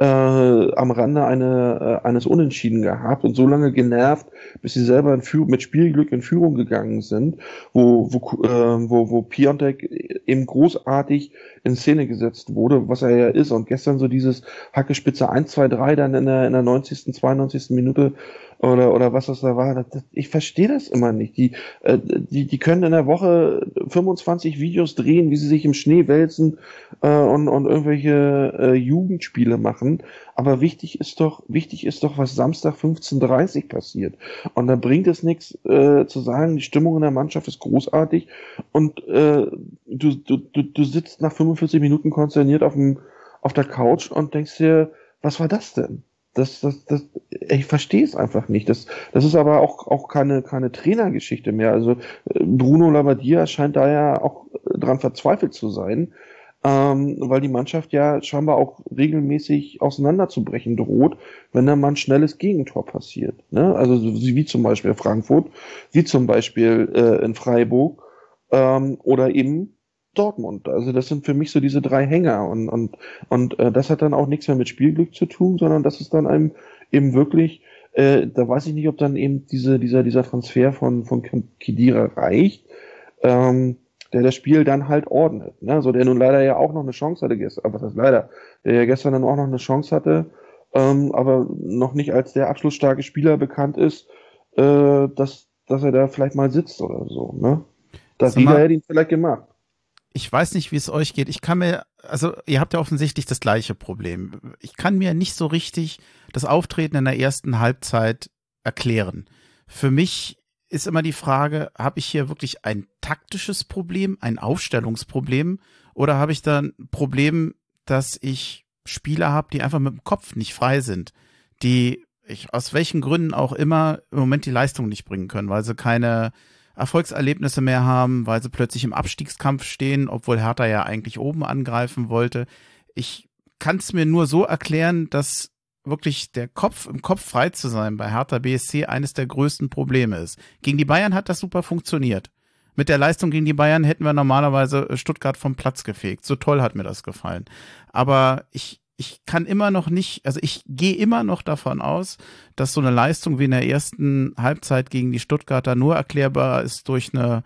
äh, am Rande eine, äh, eines Unentschieden gehabt und so lange genervt, bis sie selber mit Spielglück in Führung gegangen sind, wo, wo, äh, wo, wo Piontek eben großartig in Szene gesetzt wurde, was er ja ist. Und gestern so dieses Hackespitze 1, 2, 3 dann in der, in der 90., 92. Minute oder, oder was das da war. Das, das, ich verstehe das immer nicht. Die, äh, die, die können in der Woche 25 Videos drehen, wie sie sich im Schnee wälzen äh, und, und irgendwelche äh, Jugendspiele machen. Aber wichtig ist doch, wichtig ist doch, was Samstag 15.30 passiert. Und da bringt es nichts äh, zu sagen, die Stimmung in der Mannschaft ist großartig und äh, du, du, du, du sitzt nach 45 Minuten konsterniert auf, dem, auf der Couch und denkst dir, was war das denn? Das, das, das, ich verstehe es einfach nicht. Das, das ist aber auch, auch keine, keine Trainergeschichte mehr. Also äh, Bruno Labbadia scheint da ja auch äh, dran verzweifelt zu sein, ähm, weil die Mannschaft ja scheinbar auch regelmäßig auseinanderzubrechen droht, wenn da mal ein schnelles Gegentor passiert. Ne? Also so wie zum Beispiel Frankfurt, wie zum Beispiel äh, in Freiburg ähm, oder eben Dortmund. Also das sind für mich so diese drei Hänger und und und äh, das hat dann auch nichts mehr mit Spielglück zu tun, sondern das ist dann einem eben wirklich äh, da weiß ich nicht, ob dann eben diese dieser dieser Transfer von von Kidira reicht, ähm, der das Spiel dann halt ordnet. Ne? So der nun leider ja auch noch eine Chance hatte gestern, aber das leider, der ja gestern dann auch noch eine Chance hatte, ähm, aber noch nicht als der abschlussstarke Spieler bekannt ist, äh, dass dass er da vielleicht mal sitzt oder so. Ne? Das hätte ihn vielleicht gemacht. Ich weiß nicht, wie es euch geht. Ich kann mir, also ihr habt ja offensichtlich das gleiche Problem. Ich kann mir nicht so richtig das Auftreten in der ersten Halbzeit erklären. Für mich ist immer die Frage, habe ich hier wirklich ein taktisches Problem, ein Aufstellungsproblem oder habe ich da ein Problem, dass ich Spieler habe, die einfach mit dem Kopf nicht frei sind, die ich aus welchen Gründen auch immer im Moment die Leistung nicht bringen können, weil sie keine Erfolgserlebnisse mehr haben, weil sie plötzlich im Abstiegskampf stehen, obwohl Hertha ja eigentlich oben angreifen wollte. Ich kann es mir nur so erklären, dass wirklich der Kopf im Kopf frei zu sein bei Hertha BSC eines der größten Probleme ist. Gegen die Bayern hat das super funktioniert. Mit der Leistung gegen die Bayern hätten wir normalerweise Stuttgart vom Platz gefegt. So toll hat mir das gefallen. Aber ich, ich kann immer noch nicht, also ich gehe immer noch davon aus, dass so eine Leistung wie in der ersten Halbzeit gegen die Stuttgarter nur erklärbar ist durch eine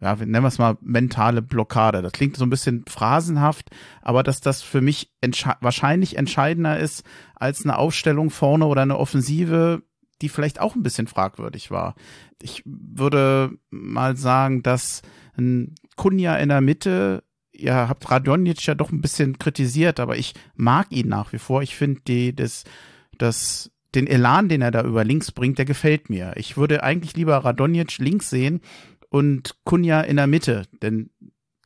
ja, nennen wir es mal mentale Blockade. Das klingt so ein bisschen phrasenhaft, aber dass das für mich entsche wahrscheinlich entscheidender ist als eine Aufstellung vorne oder eine Offensive, die vielleicht auch ein bisschen fragwürdig war. Ich würde mal sagen, dass ein Kunja in der Mitte, ihr habt Radonjic ja doch ein bisschen kritisiert, aber ich mag ihn nach wie vor. Ich finde die, das, das, den Elan, den er da über links bringt, der gefällt mir. Ich würde eigentlich lieber Radonjic links sehen und Kunja in der Mitte, denn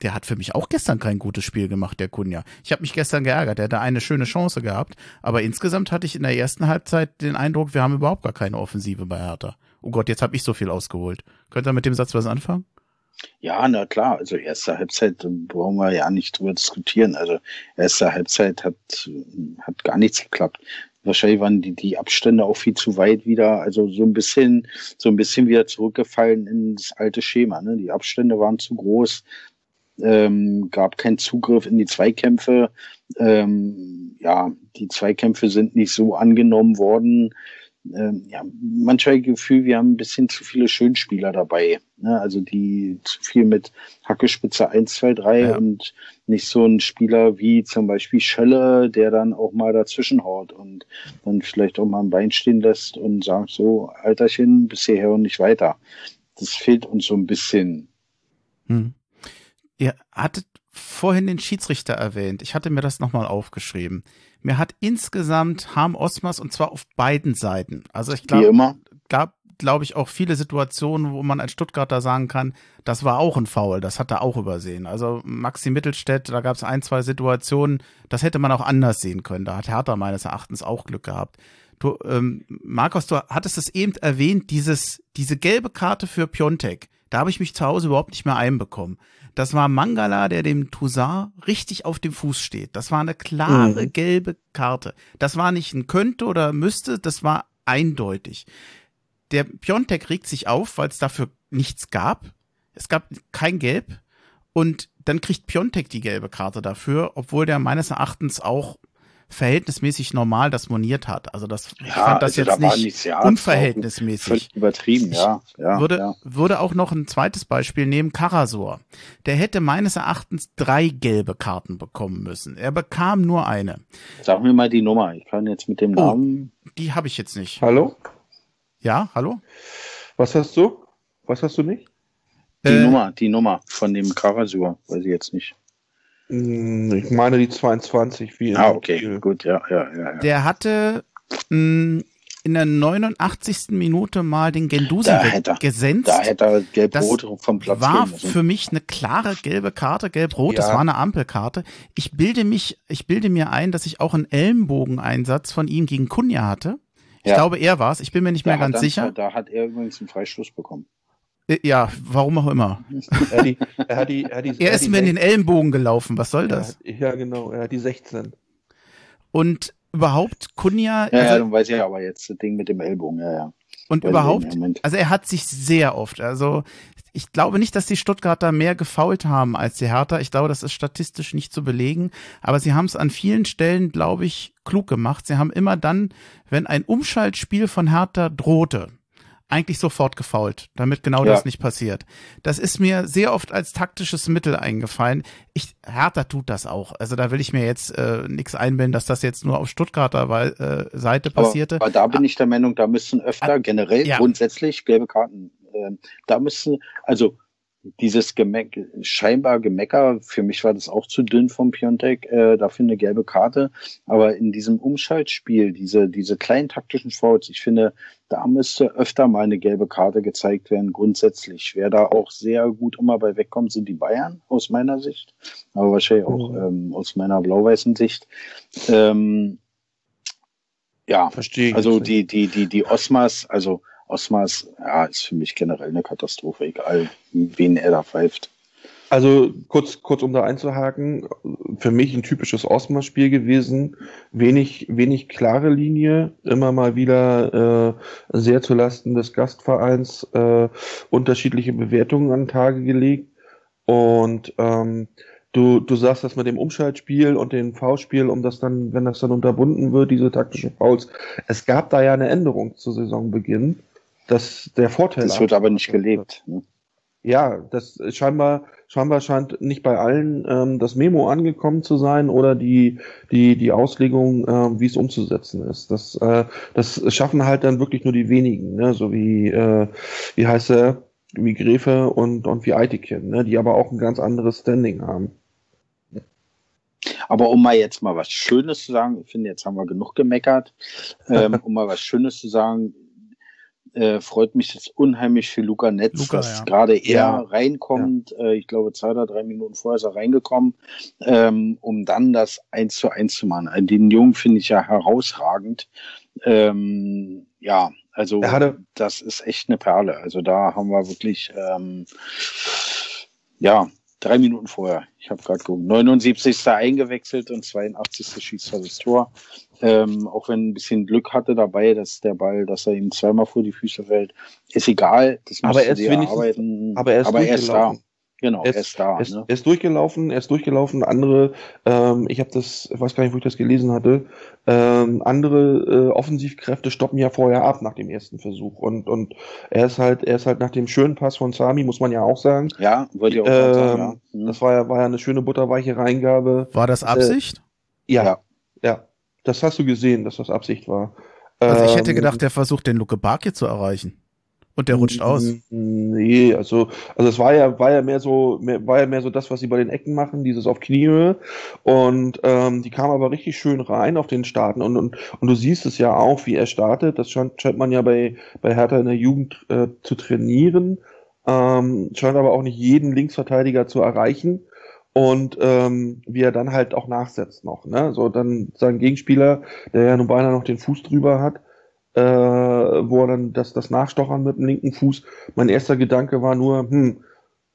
der hat für mich auch gestern kein gutes Spiel gemacht, der Kunja. Ich habe mich gestern geärgert, der hatte eine schöne Chance gehabt, aber insgesamt hatte ich in der ersten Halbzeit den Eindruck, wir haben überhaupt gar keine Offensive bei Hertha. Oh Gott, jetzt habe ich so viel ausgeholt. Könnt ihr mit dem Satz was anfangen? Ja, na klar. Also erste Halbzeit brauchen wir ja nicht drüber diskutieren. Also erste Halbzeit hat, hat gar nichts geklappt wahrscheinlich waren die, die Abstände auch viel zu weit wieder, also so ein bisschen, so ein bisschen wieder zurückgefallen ins alte Schema. Ne? Die Abstände waren zu groß, ähm, gab keinen Zugriff in die Zweikämpfe. Ähm, ja, die Zweikämpfe sind nicht so angenommen worden, ähm, ja, manchmal Gefühl, wir haben ein bisschen zu viele Schönspieler dabei. Ne? Also die zu viel mit Hackespitze 1, 2, 3 ja. und nicht so ein Spieler wie zum Beispiel Schölle, der dann auch mal dazwischen haut und dann vielleicht auch mal ein Bein stehen lässt und sagt so, Alterchen, bis hierher und nicht weiter. Das fehlt uns so ein bisschen. Hm. Ihr hattet vorhin den Schiedsrichter erwähnt. Ich hatte mir das nochmal aufgeschrieben. Mir hat insgesamt Harm Osmas und zwar auf beiden Seiten. Also ich glaube, gab, glaube ich, auch viele Situationen, wo man als Stuttgarter sagen kann, das war auch ein Foul, das hat er auch übersehen. Also Maxi Mittelstädt, da gab es ein, zwei Situationen, das hätte man auch anders sehen können. Da hat Hertha meines Erachtens auch Glück gehabt. Du, ähm, Markus, du hattest es eben erwähnt, dieses, diese gelbe Karte für Piontek. Da habe ich mich zu Hause überhaupt nicht mehr einbekommen. Das war Mangala, der dem Toussaint richtig auf dem Fuß steht. Das war eine klare mhm. gelbe Karte. Das war nicht ein könnte oder müsste, das war eindeutig. Der Piontek regt sich auf, weil es dafür nichts gab. Es gab kein Gelb. Und dann kriegt Piontek die gelbe Karte dafür, obwohl der meines Erachtens auch verhältnismäßig normal das moniert hat. Also das ja, ich fand das also jetzt da nicht, ja, unverhältnismäßig. Völlig übertrieben, ja. ja würde, ja. würde auch noch ein zweites Beispiel nehmen, Karasor. Der hätte meines Erachtens drei gelbe Karten bekommen müssen. Er bekam nur eine. Sag mir mal die Nummer. Ich kann jetzt mit dem oh, Namen. Die habe ich jetzt nicht. Hallo? Ja, hallo? Was hast du? Was hast du nicht? Die äh, Nummer, die Nummer von dem Karasur, weiß ich jetzt nicht. Hm, ich meine die 22. Wie ah, okay, Spiel. gut, ja, ja, ja, ja. Der hatte mh, hm, in der 89. Minute mal den Gendusi gesenzt. Da hätte er gelb-rot vom Platz war für mich eine klare gelbe Karte, gelb-rot, ja. das war eine Ampelkarte. Ich bilde mich, ich bilde mir ein, dass ich auch einen Ellenbogeneinsatz von ihm gegen Kunja hatte. Ich ja. glaube, er war es. Ich bin mir nicht da mehr ganz dann, sicher. Da hat er übrigens einen Freistoß bekommen. Äh, ja, warum auch immer. er, die, er, hat die, er, hat die, er ist mir in den Ellenbogen gelaufen, was soll das? Ja, genau, er hat die 16. Und überhaupt, Kunja. Ja, also, ja, dann weiß ich aber jetzt das Ding mit dem Ellbogen, ja, ja. Und Weil überhaupt, also er hat sich sehr oft, also ich glaube nicht, dass die Stuttgarter mehr gefault haben als die Hertha. Ich glaube, das ist statistisch nicht zu belegen. Aber sie haben es an vielen Stellen, glaube ich, klug gemacht. Sie haben immer dann, wenn ein Umschaltspiel von Hertha drohte, eigentlich sofort gefault, damit genau ja. das nicht passiert. Das ist mir sehr oft als taktisches Mittel eingefallen. Ich, Hertha tut das auch. Also da will ich mir jetzt äh, nichts einbilden, dass das jetzt nur auf Stuttgarter äh, Seite passierte. Aber, aber, da bin ich der Meinung, da müssen öfter generell ja. grundsätzlich gelbe Karten, äh, da müssen, also dieses Gemeck, scheinbar Gemecker, für mich war das auch zu dünn vom Piontek, äh, dafür eine gelbe Karte. Aber in diesem Umschaltspiel, diese, diese kleinen taktischen Fouls, ich finde, da müsste öfter mal eine gelbe Karte gezeigt werden, grundsätzlich. Wer da auch sehr gut immer bei wegkommt, sind die Bayern, aus meiner Sicht. Aber wahrscheinlich auch mhm. ähm, aus meiner blau-weißen Sicht. Ähm, ja, verstehe. Also die, die, die, die Osmas, also Osmas, ja, ist für mich generell eine Katastrophe, egal wen er da pfeift. Also kurz, kurz um da einzuhaken, für mich ein typisches Osmas-Spiel gewesen. Wenig, wenig klare Linie, immer mal wieder äh, sehr zu Lasten des Gastvereins äh, unterschiedliche Bewertungen an Tage gelegt. Und ähm, du, du sagst das mit dem Umschaltspiel und dem V-Spiel, um das dann, wenn das dann unterbunden wird, diese taktischen Fouls. Es gab da ja eine Änderung zu Saisonbeginn dass der Vorteil. Das wird aber nicht gelebt. Ne? Ja, das scheinbar, scheinbar scheint nicht bei allen ähm, das Memo angekommen zu sein oder die, die, die Auslegung, äh, wie es umzusetzen ist. Das, äh, das schaffen halt dann wirklich nur die wenigen, ne? so wie, äh, wie heißt er, wie Gräfe und, und wie Eitikin, ne? die aber auch ein ganz anderes Standing haben. Aber um mal jetzt mal was Schönes zu sagen, ich finde, jetzt haben wir genug gemeckert, ähm, um mal was Schönes zu sagen, äh, freut mich jetzt unheimlich für Luca Netz, Luca, dass ja. gerade er ja. reinkommt. Ja. Äh, ich glaube, zwei oder drei Minuten vorher ist er reingekommen, ähm, um dann das eins zu eins zu machen. Also den Jungen finde ich ja herausragend. Ähm, ja, also hatte, das ist echt eine Perle. Also da haben wir wirklich, ähm, ja, drei Minuten vorher. Ich habe gerade geguckt. 79. eingewechselt und 82. schießt er das Tor. Ähm, auch wenn ein bisschen Glück hatte dabei, dass der Ball, dass er ihm zweimal vor die Füße fällt, ist egal. Das aber er ist. Aber er ist, aber er ist da. Genau, er ist, er ist da. Er ist, ne? er ist, durchgelaufen, er ist durchgelaufen. Andere, ähm, ich habe das, ich weiß gar nicht, wo ich das gelesen hatte. Ähm, andere äh, Offensivkräfte stoppen ja vorher ab nach dem ersten Versuch und und er ist halt, er ist halt nach dem schönen Pass von Sami, muss man ja auch sagen. Ja, wollte ich auch ähm, sagen. Ja. Mhm. Das war ja, war ja eine schöne butterweiche Reingabe. War das Absicht? Äh, ja, ja. Das hast du gesehen, dass das Absicht war. Also ich hätte ähm, gedacht, der versucht den Luke Barke zu erreichen. Und der rutscht aus. Nee, also, also es war ja, war ja mehr so, mehr, war ja mehr so das, was sie bei den Ecken machen, dieses auf Kniehöhe. Und ähm, die kam aber richtig schön rein auf den Starten. Und, und, und du siehst es ja auch, wie er startet. Das scheint, scheint man ja bei, bei Hertha in der Jugend äh, zu trainieren. Ähm, scheint aber auch nicht jeden Linksverteidiger zu erreichen. Und ähm, wie er dann halt auch nachsetzt noch. Ne? So dann sein Gegenspieler, der ja nun beinahe noch den Fuß drüber hat, äh, wo er dann das, das Nachstochern mit dem linken Fuß. Mein erster Gedanke war nur, hm,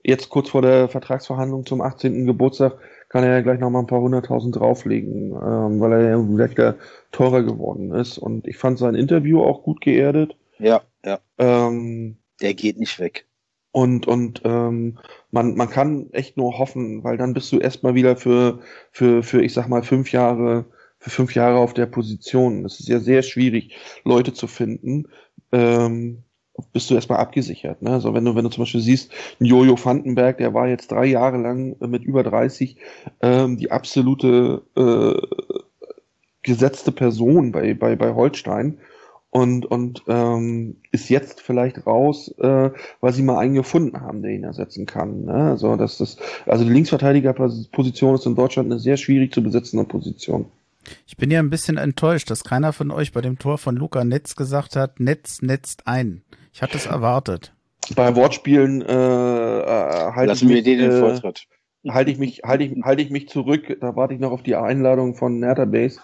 jetzt kurz vor der Vertragsverhandlung zum 18. Geburtstag kann er ja gleich noch mal ein paar hunderttausend drauflegen, ähm, weil er ja vielleicht teurer geworden ist. Und ich fand sein Interview auch gut geerdet. Ja, ja. Ähm, der geht nicht weg. Und, und ähm, man, man kann echt nur hoffen, weil dann bist du erstmal wieder für, für, für, ich sag mal, fünf Jahre für fünf Jahre auf der Position. Es ist ja sehr schwierig, Leute zu finden. Ähm, bist du erstmal abgesichert. Ne? Also wenn du, wenn du zum Beispiel siehst, Jojo Vandenberg, der war jetzt drei Jahre lang mit über 30 ähm, die absolute äh, gesetzte Person bei, bei, bei Holstein und, und ähm, ist jetzt vielleicht raus, äh, weil sie mal einen gefunden haben, der ihn ersetzen kann. Ne? Also, das, das, also die Linksverteidigerposition ist in Deutschland eine sehr schwierig zu besetzende Position. Ich bin ja ein bisschen enttäuscht, dass keiner von euch bei dem Tor von Luca Netz gesagt hat, Netz netzt ein. Ich hatte es erwartet. Bei Wortspielen äh, äh, halte Lassen ich mich, wir den äh, Vortritt. Halte ich mich, halte ich, halte ich mich zurück. Da warte ich noch auf die Einladung von Nerterbase,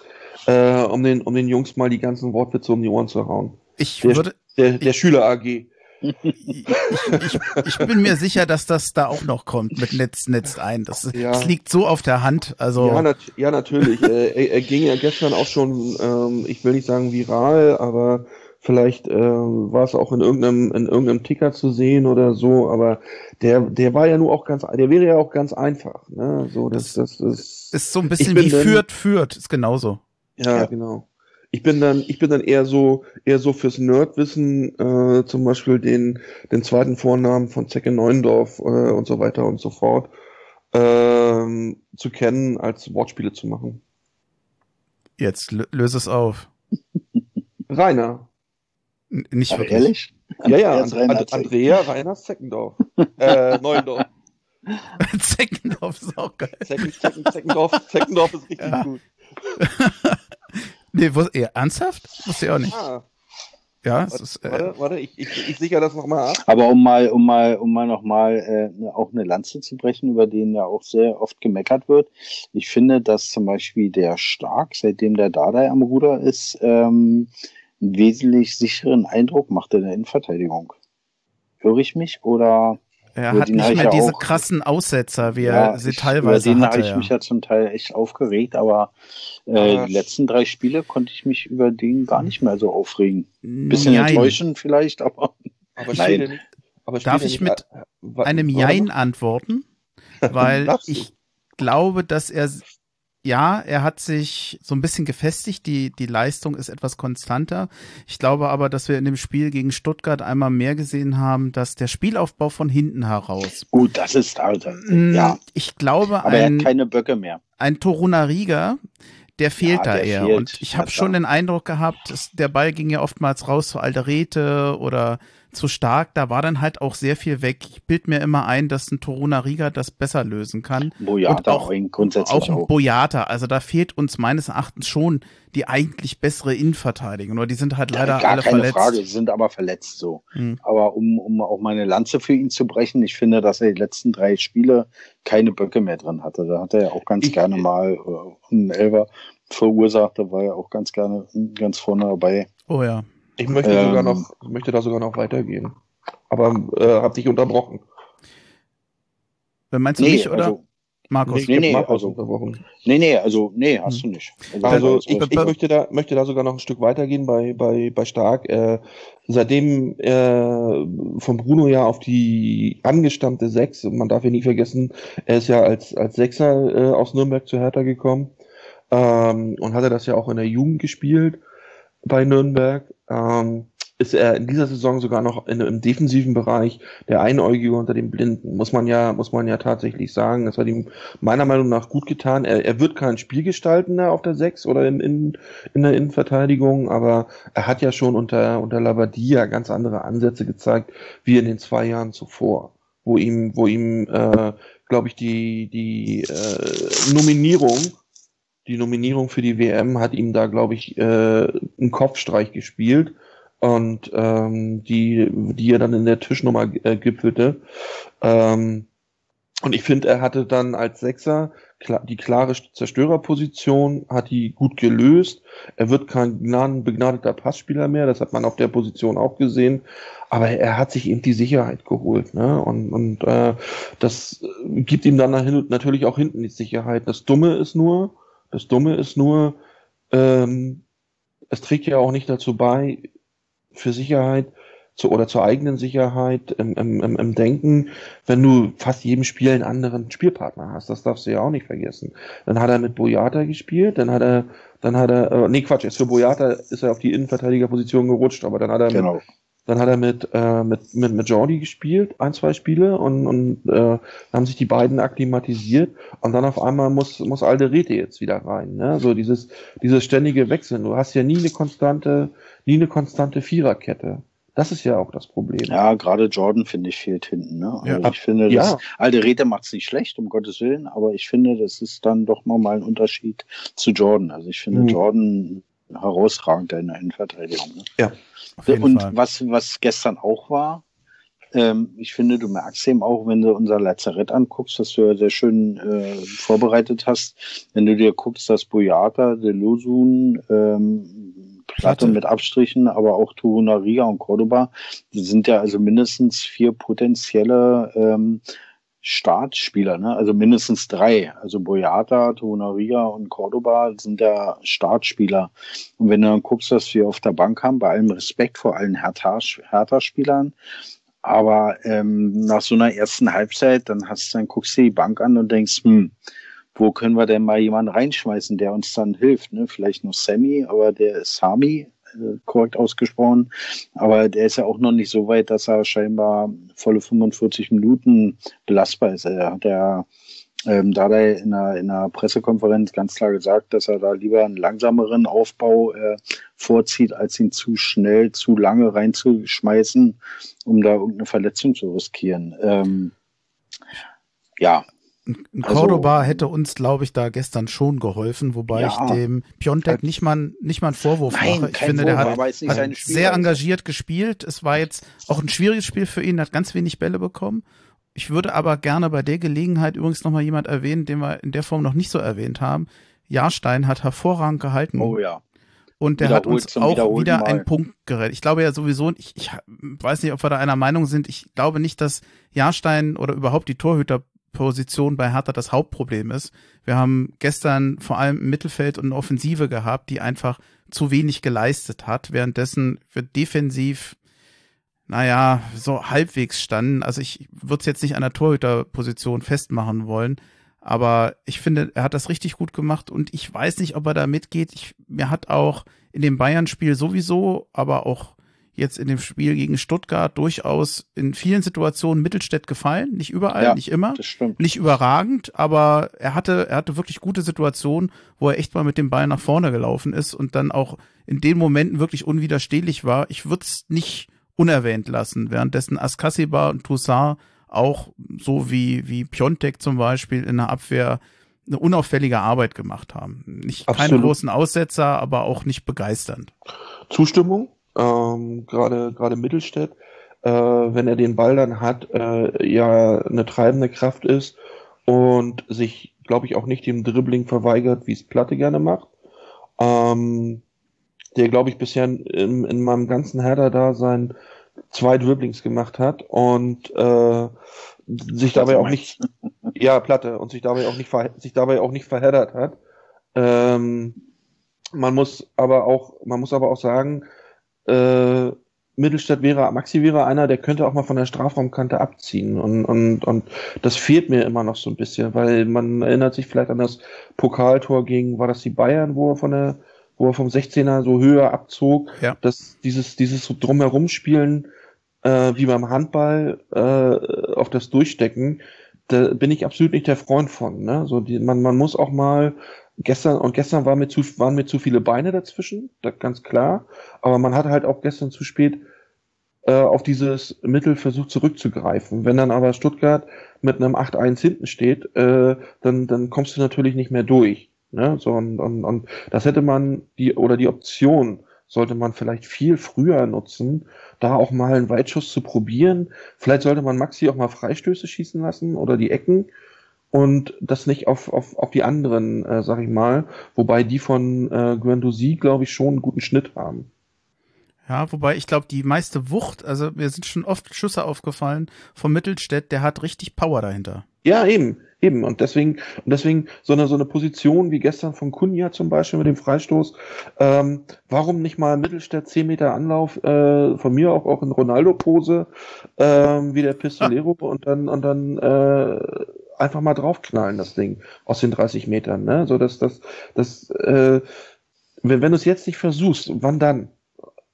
äh, um den, um den Jungs mal die ganzen Wortwitze um die Ohren zu hauen. Ich der, würde, der, der ich, Schüler AG ich, ich, ich, bin mir sicher, dass das da auch noch kommt mit Netz, Netz ein. Das, ja. das liegt so auf der Hand. Also ja, nat ja natürlich. er, er, ging ja gestern auch schon, ähm, ich will nicht sagen viral, aber vielleicht äh, war es auch in irgendeinem in irgendeinem Ticker zu sehen oder so. Aber der der war ja nur auch ganz, der wäre ja auch ganz einfach. Ne? So das das, das, das ist so ein bisschen wie führt führt ist genauso. Ja, ja. genau. Ich bin dann, ich bin dann eher so, eher so fürs Nerdwissen, äh, zum Beispiel den, den zweiten Vornamen von Zecke Neuendorf äh, und so weiter und so fort äh, zu kennen, als Wortspiele zu machen. Jetzt löse es auf. Rainer. N nicht wirklich. Ehrlich? Ja, ja, And And Andrea Reiners Zeckendorf. äh, Neuendorf. Zeckendorf ist auch geil. Zecken, Zecken, Zeckendorf, Zeckendorf ist richtig ja. gut. Nee, wo, eher, ernsthaft? Wusste ich auch nicht. Ah. Ja, es ist, äh, warte, warte, ich, ich, ich sichere das nochmal ab. Aber um mal, um mal, um mal nochmal äh, ne, auch eine Lanze zu brechen, über den ja auch sehr oft gemeckert wird. Ich finde, dass zum Beispiel der Stark, seitdem der Dardai am Ruder ist, ähm, einen wesentlich sicheren Eindruck macht in der Innenverteidigung. Höre ich mich oder? Er hat nicht mehr diese auch, krassen Aussetzer, wie ja, er sie teilweise über den hatte. habe ich mich ja zum Teil echt aufgeregt, aber äh, die letzten drei Spiele konnte ich mich über den gar nicht mehr so aufregen. Bisschen Nein. enttäuschend vielleicht, aber, aber nein. Nicht, aber Darf ich mit äh, einem Jein antworten? Weil ich glaube, dass er ja, er hat sich so ein bisschen gefestigt. Die, die Leistung ist etwas konstanter. Ich glaube aber, dass wir in dem Spiel gegen Stuttgart einmal mehr gesehen haben, dass der Spielaufbau von hinten heraus. Gut, das ist also, ja. Ich glaube, aber ein, er hat keine Böcke mehr. Ein Toruna Riga, der fehlt ja, da eher. Fehlt. Und ich habe schon den Eindruck gehabt, dass der Ball ging ja oftmals raus zu Alderete oder zu stark. Da war dann halt auch sehr viel weg. Ich bild mir immer ein, dass ein Toruna Riga das besser lösen kann. Boyata und auch, grundsätzlich auch. Auch Boyata. Also da fehlt uns meines Erachtens schon die eigentlich bessere Innenverteidigung. Nur die sind halt leider ja, gar alle keine verletzt. Frage, sie sind aber verletzt so. Hm. Aber um, um auch meine Lanze für ihn zu brechen, ich finde, dass er die letzten drei Spiele keine Böcke mehr drin hatte. Da hat er ja auch ganz ich, gerne mal äh, einen Elber verursacht. Da war er auch ganz gerne ganz vorne dabei. Oh ja. Ich möchte ähm, sogar noch, möchte da sogar noch weitergehen. Aber äh, hab dich unterbrochen. Wer meinst du nee, mich oder? Also, Markus? Nee, nee, Markus also, unterbrochen. nee, nee, also, nee, hast hm. du nicht. Also, also ich, ich möchte da, möchte da sogar noch ein Stück weitergehen bei, bei, bei Stark. Äh, seitdem äh, von Bruno ja auf die angestammte Sechs, man darf ja nie vergessen, er ist ja als, als Sechser äh, aus Nürnberg zu Hertha gekommen ähm, und hatte das ja auch in der Jugend gespielt bei Nürnberg. Ähm, ist er in dieser Saison sogar noch in, im defensiven Bereich der Einäugige unter den Blinden. Muss man ja, muss man ja tatsächlich sagen. Das hat ihm meiner Meinung nach gut getan. Er, er wird kein Spiel gestalten auf der Sechs oder in, in, in der Innenverteidigung, aber er hat ja schon unter, unter Labadia ganz andere Ansätze gezeigt, wie in den zwei Jahren zuvor. Wo ihm, wo ihm, äh, glaube ich, die, die äh, Nominierung die Nominierung für die WM hat ihm da, glaube ich, äh, einen Kopfstreich gespielt und ähm, die, die er dann in der Tischnummer äh, gipfelte. Ähm, und ich finde, er hatte dann als Sechser die klare Zerstörerposition, hat die gut gelöst. Er wird kein begnadeter Passspieler mehr, das hat man auf der Position auch gesehen. Aber er hat sich eben die Sicherheit geholt. Ne? Und, und äh, das gibt ihm dann natürlich auch hinten die Sicherheit. Das Dumme ist nur, das Dumme ist nur, ähm, es trägt ja auch nicht dazu bei, für Sicherheit zu, oder zur eigenen Sicherheit im, im, im, im Denken, wenn du fast jedem Spiel einen anderen Spielpartner hast. Das darfst du ja auch nicht vergessen. Dann hat er mit Boyata gespielt, dann hat er, dann hat er, äh, nee Quatsch, jetzt für Boyata ist er auf die Innenverteidigerposition gerutscht, aber dann hat er genau. mit, dann hat er mit, äh, mit, mit, mit Jordi gespielt, ein, zwei Spiele, und, und äh, haben sich die beiden akklimatisiert. Und dann auf einmal muss, muss Alderete jetzt wieder rein. Ne? So dieses, dieses ständige Wechseln. Du hast ja nie eine konstante, nie eine konstante Viererkette. Das ist ja auch das Problem. Ja, gerade Jordan, finde ich, fehlt hinten. Ne? Also ja. ich finde, das, ja. Alderete macht es nicht schlecht, um Gottes Willen, aber ich finde, das ist dann doch nochmal ein Unterschied zu Jordan. Also ich finde, mhm. Jordan herausragend in der Innenverteidigung. Ne? Ja. Und Fall. was, was gestern auch war, ähm, ich finde, du merkst eben auch, wenn du unser Lazarett anguckst, was du ja sehr schön äh, vorbereitet hast, wenn du dir guckst, dass Boyata, Delusun, ähm, Platte mit Abstrichen, aber auch Turunaria und Cordoba, die sind ja also mindestens vier potenzielle ähm, Startspieler, ne? also mindestens drei. Also Boyata, Tonaria und Cordoba sind ja Startspieler. Und wenn du dann guckst, was wir auf der Bank haben, bei allem Respekt vor allen Hertha-Spielern, aber ähm, nach so einer ersten Halbzeit, dann hast dann guckst du die Bank an und denkst, hm, wo können wir denn mal jemanden reinschmeißen, der uns dann hilft? Ne? Vielleicht noch Sammy, aber der ist Sami, korrekt ausgesprochen. Aber der ist ja auch noch nicht so weit, dass er scheinbar volle 45 Minuten belastbar ist. Er hat ja ähm, da hat er in einer, in einer Pressekonferenz ganz klar gesagt, dass er da lieber einen langsameren Aufbau äh, vorzieht, als ihn zu schnell, zu lange reinzuschmeißen, um da irgendeine Verletzung zu riskieren. Ähm, ja, ein also Cordoba also, hätte uns, glaube ich, da gestern schon geholfen, wobei ja, ich dem Piontek nicht mal, nicht mal einen Vorwurf nein, mache. Ich finde, Vorwurf, der hat, hat sehr engagiert gespielt. Es war jetzt auch ein schwieriges Spiel für ihn, hat ganz wenig Bälle bekommen. Ich würde aber gerne bei der Gelegenheit übrigens nochmal jemand erwähnen, den wir in der Form noch nicht so erwähnt haben. Jahrstein hat hervorragend gehalten. Oh ja. Und der hat uns auch wieder Mal. einen Punkt gerettet. Ich glaube ja sowieso, ich, ich weiß nicht, ob wir da einer Meinung sind. Ich glaube nicht, dass Jahrstein oder überhaupt die Torhüterposition bei Hertha das Hauptproblem ist. Wir haben gestern vor allem im Mittelfeld und eine Offensive gehabt, die einfach zu wenig geleistet hat, währenddessen wird defensiv naja, so halbwegs standen. Also ich würde es jetzt nicht an der Torhüterposition festmachen wollen, aber ich finde, er hat das richtig gut gemacht und ich weiß nicht, ob er da mitgeht. Ich, mir hat auch in dem Bayern-Spiel sowieso, aber auch jetzt in dem Spiel gegen Stuttgart durchaus in vielen Situationen Mittelstädt gefallen. Nicht überall, ja, nicht immer. Nicht überragend, aber er hatte, er hatte wirklich gute Situationen, wo er echt mal mit dem Ball nach vorne gelaufen ist und dann auch in den Momenten wirklich unwiderstehlich war. Ich würde es nicht unerwähnt lassen, währenddessen Askasiba und Toussaint auch so wie, wie Piontek zum Beispiel in der Abwehr eine unauffällige Arbeit gemacht haben. Nicht Absolut. keine großen Aussetzer, aber auch nicht begeisternd. Zustimmung, ähm, gerade gerade Mittelstädt, äh, wenn er den Ball dann hat, äh, ja eine treibende Kraft ist und sich, glaube ich, auch nicht dem Dribbling verweigert, wie es Platte gerne macht. Ähm, der, glaube ich, bisher in, in meinem ganzen Herder-Dasein zwei Dribblings gemacht hat und äh, sich dabei auch nicht, ja, Platte, und sich dabei auch nicht, sich dabei auch nicht verheddert hat. Ähm, man muss aber auch, man muss aber auch sagen, äh, Mittelstadt wäre, Maxi wäre einer, der könnte auch mal von der Strafraumkante abziehen. Und, und, und das fehlt mir immer noch so ein bisschen, weil man erinnert sich vielleicht an das Pokaltor gegen, war das die Bayern, wo er von der wo er vom 16er so höher abzog, ja. dass dieses, dieses so drumherum spielen, äh, wie beim Handball, äh, auf das Durchstecken, da bin ich absolut nicht der Freund von. Ne? So die, man, man muss auch mal gestern und gestern waren mir zu, waren mir zu viele Beine dazwischen, das ganz klar. Aber man hat halt auch gestern zu spät äh, auf dieses Mittel versucht zurückzugreifen. Wenn dann aber Stuttgart mit einem 8-1 hinten steht, äh, dann, dann kommst du natürlich nicht mehr durch. Ne? So, und, und, und das hätte man, die, oder die Option sollte man vielleicht viel früher nutzen, da auch mal einen Weitschuss zu probieren. Vielleicht sollte man Maxi auch mal Freistöße schießen lassen oder die Ecken und das nicht auf, auf, auf die anderen, äh, sag ich mal, wobei die von äh, Guendouzi, glaube ich, schon einen guten Schnitt haben. Ja, wobei ich glaube, die meiste Wucht, also mir sind schon oft Schüsse aufgefallen vom Mittelstädt, der hat richtig Power dahinter. Ja, eben, eben. Und deswegen, und deswegen so eine, so eine Position wie gestern von Kunja zum Beispiel mit dem Freistoß, ähm, warum nicht mal Mittelstädt 10 Meter Anlauf, äh, von mir auch, auch in Ronaldo-Pose, ähm, wie der Pistolero ah. und dann, und dann, äh, einfach mal draufknallen, das Ding, aus den 30 Metern, ne? So, dass, das, das, äh, wenn, wenn du es jetzt nicht versuchst, wann dann?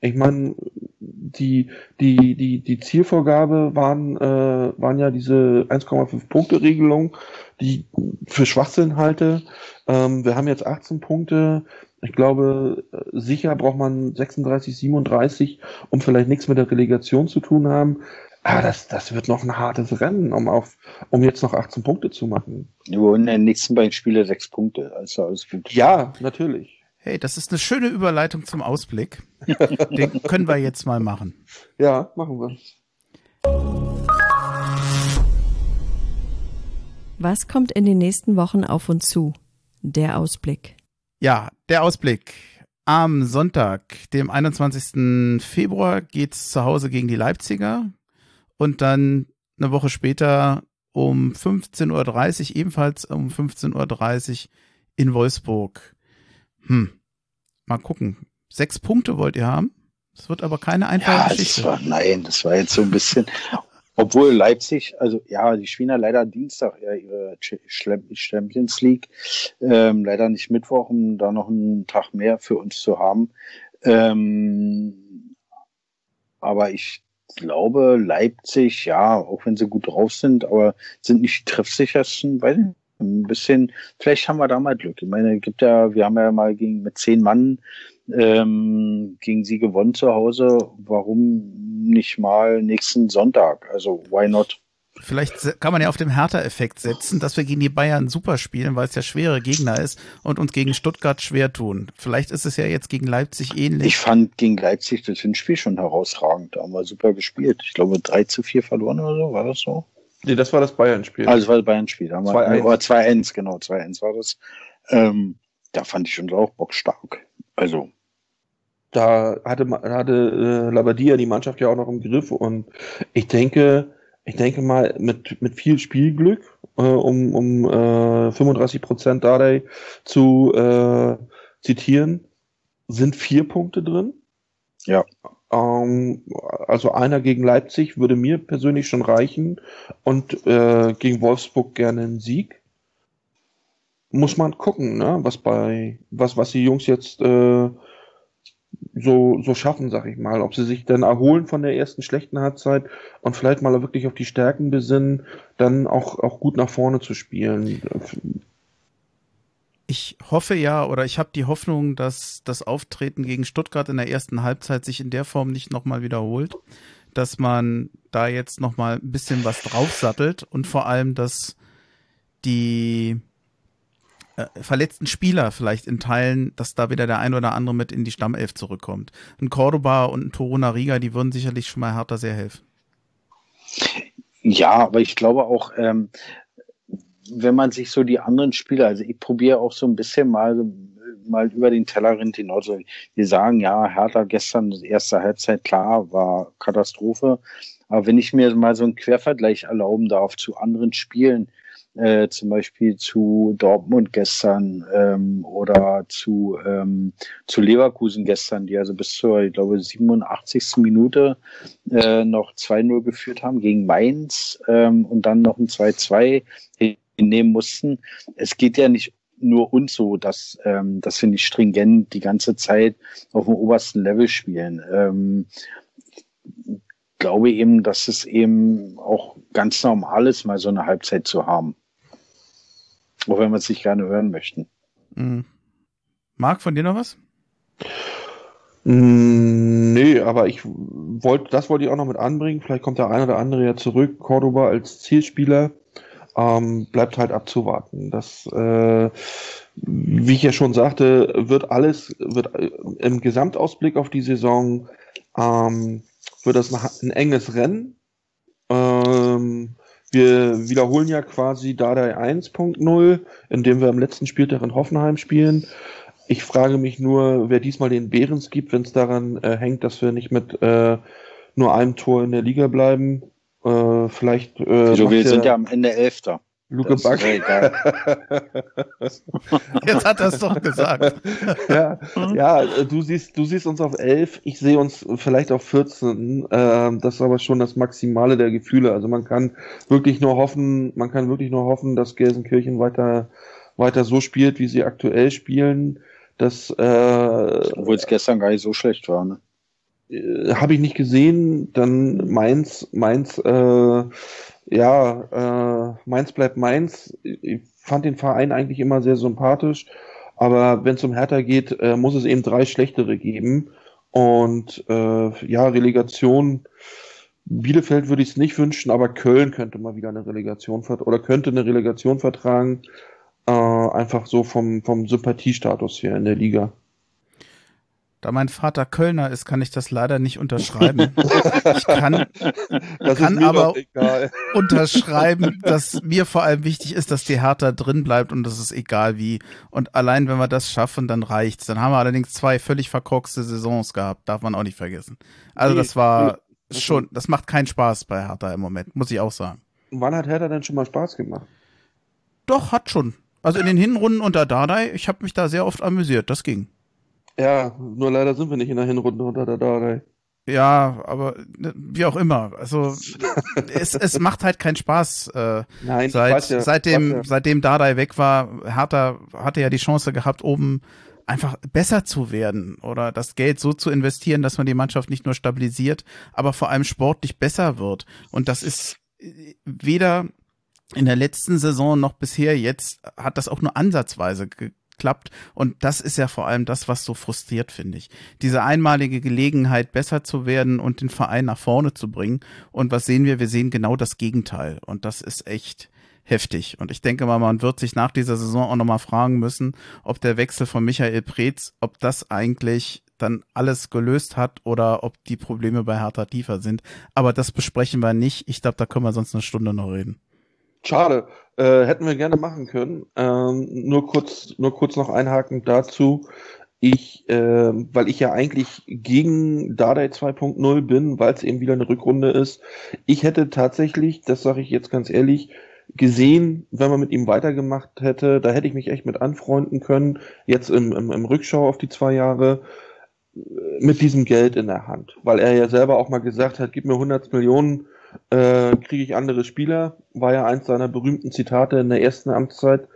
Ich meine, die, die, die, die Zielvorgabe waren, äh, waren ja diese 1,5 Punkte Regelung, die für Schwachsinn halte. Ähm, wir haben jetzt 18 Punkte. Ich glaube, sicher braucht man 36, 37, um vielleicht nichts mit der Relegation zu tun haben. Ah, das, das wird noch ein hartes Rennen, um auf, um jetzt noch 18 Punkte zu machen. Nur in den nächsten beiden Spielen sechs Punkte, also alles gut. Ja, natürlich. Hey, das ist eine schöne Überleitung zum Ausblick. Den können wir jetzt mal machen. Ja, machen wir. Was kommt in den nächsten Wochen auf uns zu? Der Ausblick. Ja, der Ausblick. Am Sonntag, dem 21. Februar, geht's zu Hause gegen die Leipziger und dann eine Woche später um 15.30 Uhr, ebenfalls um 15.30 Uhr in Wolfsburg hm, mal gucken. Sechs Punkte wollt ihr haben? Das wird aber keine einfache ja, Geschichte. Das war, nein, das war jetzt so ein bisschen. Obwohl Leipzig, also ja, die spielen ja leider Dienstag ja ihre Champions League, ähm, leider nicht Mittwoch, um da noch einen Tag mehr für uns zu haben. Ähm, aber ich glaube, Leipzig, ja, auch wenn sie gut drauf sind, aber sind nicht die treffsichersten, weiß ich ein bisschen, vielleicht haben wir da mal Glück. Ich meine, gibt ja, wir haben ja mal gegen, mit zehn Mann ähm, gegen sie gewonnen zu Hause. Warum nicht mal nächsten Sonntag? Also, why not? Vielleicht kann man ja auf dem Hertha-Effekt setzen, dass wir gegen die Bayern super spielen, weil es ja schwere Gegner ist und uns gegen Stuttgart schwer tun. Vielleicht ist es ja jetzt gegen Leipzig ähnlich. Ich fand gegen Leipzig das Hinspiel schon herausragend. Da haben wir super gespielt. Ich glaube 3 zu 4 verloren oder so, war das so? Nee, das war das Bayern-Spiel. Also das war das Bayern-Spiel. 2-1, genau, 2-1 war das. Ähm, da fand ich uns auch bockstark. Also. Da hatte, hatte äh, Labadia die Mannschaft ja auch noch im Griff und ich denke, ich denke mal, mit, mit viel Spielglück, äh, um, um äh, 35 Prozent Dardai zu äh, zitieren, sind vier Punkte drin. Ja. Ähm, also einer gegen Leipzig würde mir persönlich schon reichen und äh, gegen Wolfsburg gerne einen Sieg. Muss man gucken, ne? was bei was was die Jungs jetzt äh, so, so schaffen, sag ich mal. Ob sie sich dann erholen von der ersten schlechten Halbzeit und vielleicht mal wirklich auf die Stärken besinnen, dann auch, auch gut nach vorne zu spielen. Ich hoffe ja, oder ich habe die Hoffnung, dass das Auftreten gegen Stuttgart in der ersten Halbzeit sich in der Form nicht nochmal wiederholt, dass man da jetzt nochmal ein bisschen was draufsattelt und vor allem, dass die äh, verletzten Spieler vielleicht in Teilen, dass da wieder der ein oder andere mit in die Stammelf zurückkommt. Ein Cordoba und ein Toruna Riga, die würden sicherlich schon mal härter sehr helfen. Ja, aber ich glaube auch, ähm, wenn man sich so die anderen Spieler, also ich probiere auch so ein bisschen mal mal über den Tellerrand hinaus. Wir sagen, ja, Hertha gestern, erste Halbzeit, klar, war Katastrophe. Aber wenn ich mir mal so einen Quervergleich erlauben darf zu anderen Spielen, äh, zum Beispiel zu Dortmund gestern ähm, oder zu, ähm, zu Leverkusen gestern, die also bis zur, ich glaube, 87. Minute äh, noch 2-0 geführt haben gegen Mainz ähm, und dann noch ein 2-2 hinnehmen mussten. Es geht ja nicht nur uns so, dass, ähm, dass wir nicht stringent die ganze Zeit auf dem obersten Level spielen. Ähm, glaube eben, dass es eben auch ganz normal ist, mal so eine Halbzeit zu haben. Auch wenn wir es nicht gerne hören möchten. Mhm. Marc, von dir noch was? Mm, nee, aber ich wollte, das wollte ich auch noch mit anbringen. Vielleicht kommt der eine oder andere ja zurück. Cordoba als Zielspieler ähm, bleibt halt abzuwarten. Das, äh, wie ich ja schon sagte, wird alles, wird äh, im Gesamtausblick auf die Saison, ähm, wird das ein enges Rennen. Ähm, wir wiederholen ja quasi Dardai 1.0, indem wir am letzten Spieltag in Hoffenheim spielen. Ich frage mich nur, wer diesmal den Behrens gibt, wenn es daran äh, hängt, dass wir nicht mit äh, nur einem Tor in der Liga bleiben. Äh, vielleicht. Äh, Wieso, wir sind ja am Ende Elfter. Luke Back. Jetzt hat er es doch gesagt. ja, ja, du siehst, du siehst uns auf 11, ich sehe uns vielleicht auf 14. Ähm, das ist aber schon das Maximale der Gefühle. Also man kann wirklich nur hoffen, man kann wirklich nur hoffen, dass Gelsenkirchen weiter, weiter so spielt, wie sie aktuell spielen. Dass, äh, Obwohl es gestern gar nicht so schlecht war, ne? Äh, Habe ich nicht gesehen. Dann Mainz, Mainz, äh, ja, äh, Mainz bleibt Mainz. Ich fand den Verein eigentlich immer sehr sympathisch, aber wenn es um Hertha geht, äh, muss es eben drei schlechtere geben. Und äh, ja, Relegation. Bielefeld würde ich es nicht wünschen, aber Köln könnte mal wieder eine Relegation oder könnte eine Relegation vertragen. Äh, einfach so vom, vom Sympathiestatus her in der Liga. Da mein Vater Kölner ist, kann ich das leider nicht unterschreiben. Ich kann, kann aber unterschreiben, dass mir vor allem wichtig ist, dass die Hertha drin bleibt und das ist egal wie. Und allein wenn wir das schaffen, dann reicht's. Dann haben wir allerdings zwei völlig verkorkste Saisons gehabt, darf man auch nicht vergessen. Also das war schon, das macht keinen Spaß bei Hertha im Moment, muss ich auch sagen. Wann hat Hertha denn schon mal Spaß gemacht? Doch, hat schon. Also in den Hinrunden unter Dardai, ich habe mich da sehr oft amüsiert, das ging. Ja, nur leider sind wir nicht in der Hinrunde unter der Dardai. Ja, aber ne, wie auch immer. Also es, es macht halt keinen Spaß. Äh, Nein, seit, ja, seitdem, ja. seitdem Dardai weg war, Hertha hatte ja die Chance gehabt, oben einfach besser zu werden oder das Geld so zu investieren, dass man die Mannschaft nicht nur stabilisiert, aber vor allem sportlich besser wird. Und das ist weder in der letzten Saison noch bisher. Jetzt hat das auch nur ansatzweise geklappt. Und das ist ja vor allem das, was so frustriert, finde ich. Diese einmalige Gelegenheit, besser zu werden und den Verein nach vorne zu bringen. Und was sehen wir? Wir sehen genau das Gegenteil. Und das ist echt heftig. Und ich denke mal, man wird sich nach dieser Saison auch nochmal fragen müssen, ob der Wechsel von Michael Preetz, ob das eigentlich dann alles gelöst hat oder ob die Probleme bei Hertha tiefer sind. Aber das besprechen wir nicht. Ich glaube, da können wir sonst eine Stunde noch reden. Schade. Äh, hätten wir gerne machen können. Ähm, nur kurz, nur kurz noch einhaken dazu. Ich, äh, weil ich ja eigentlich gegen Dardai 2.0 bin, weil es eben wieder eine Rückrunde ist. Ich hätte tatsächlich, das sage ich jetzt ganz ehrlich, gesehen, wenn man mit ihm weitergemacht hätte, da hätte ich mich echt mit anfreunden können. Jetzt im, im, im Rückschau auf die zwei Jahre mit diesem Geld in der Hand, weil er ja selber auch mal gesagt hat, gib mir 100 Millionen, äh, kriege ich andere Spieler, war ja eins seiner berühmten Zitate in der ersten Amtszeit.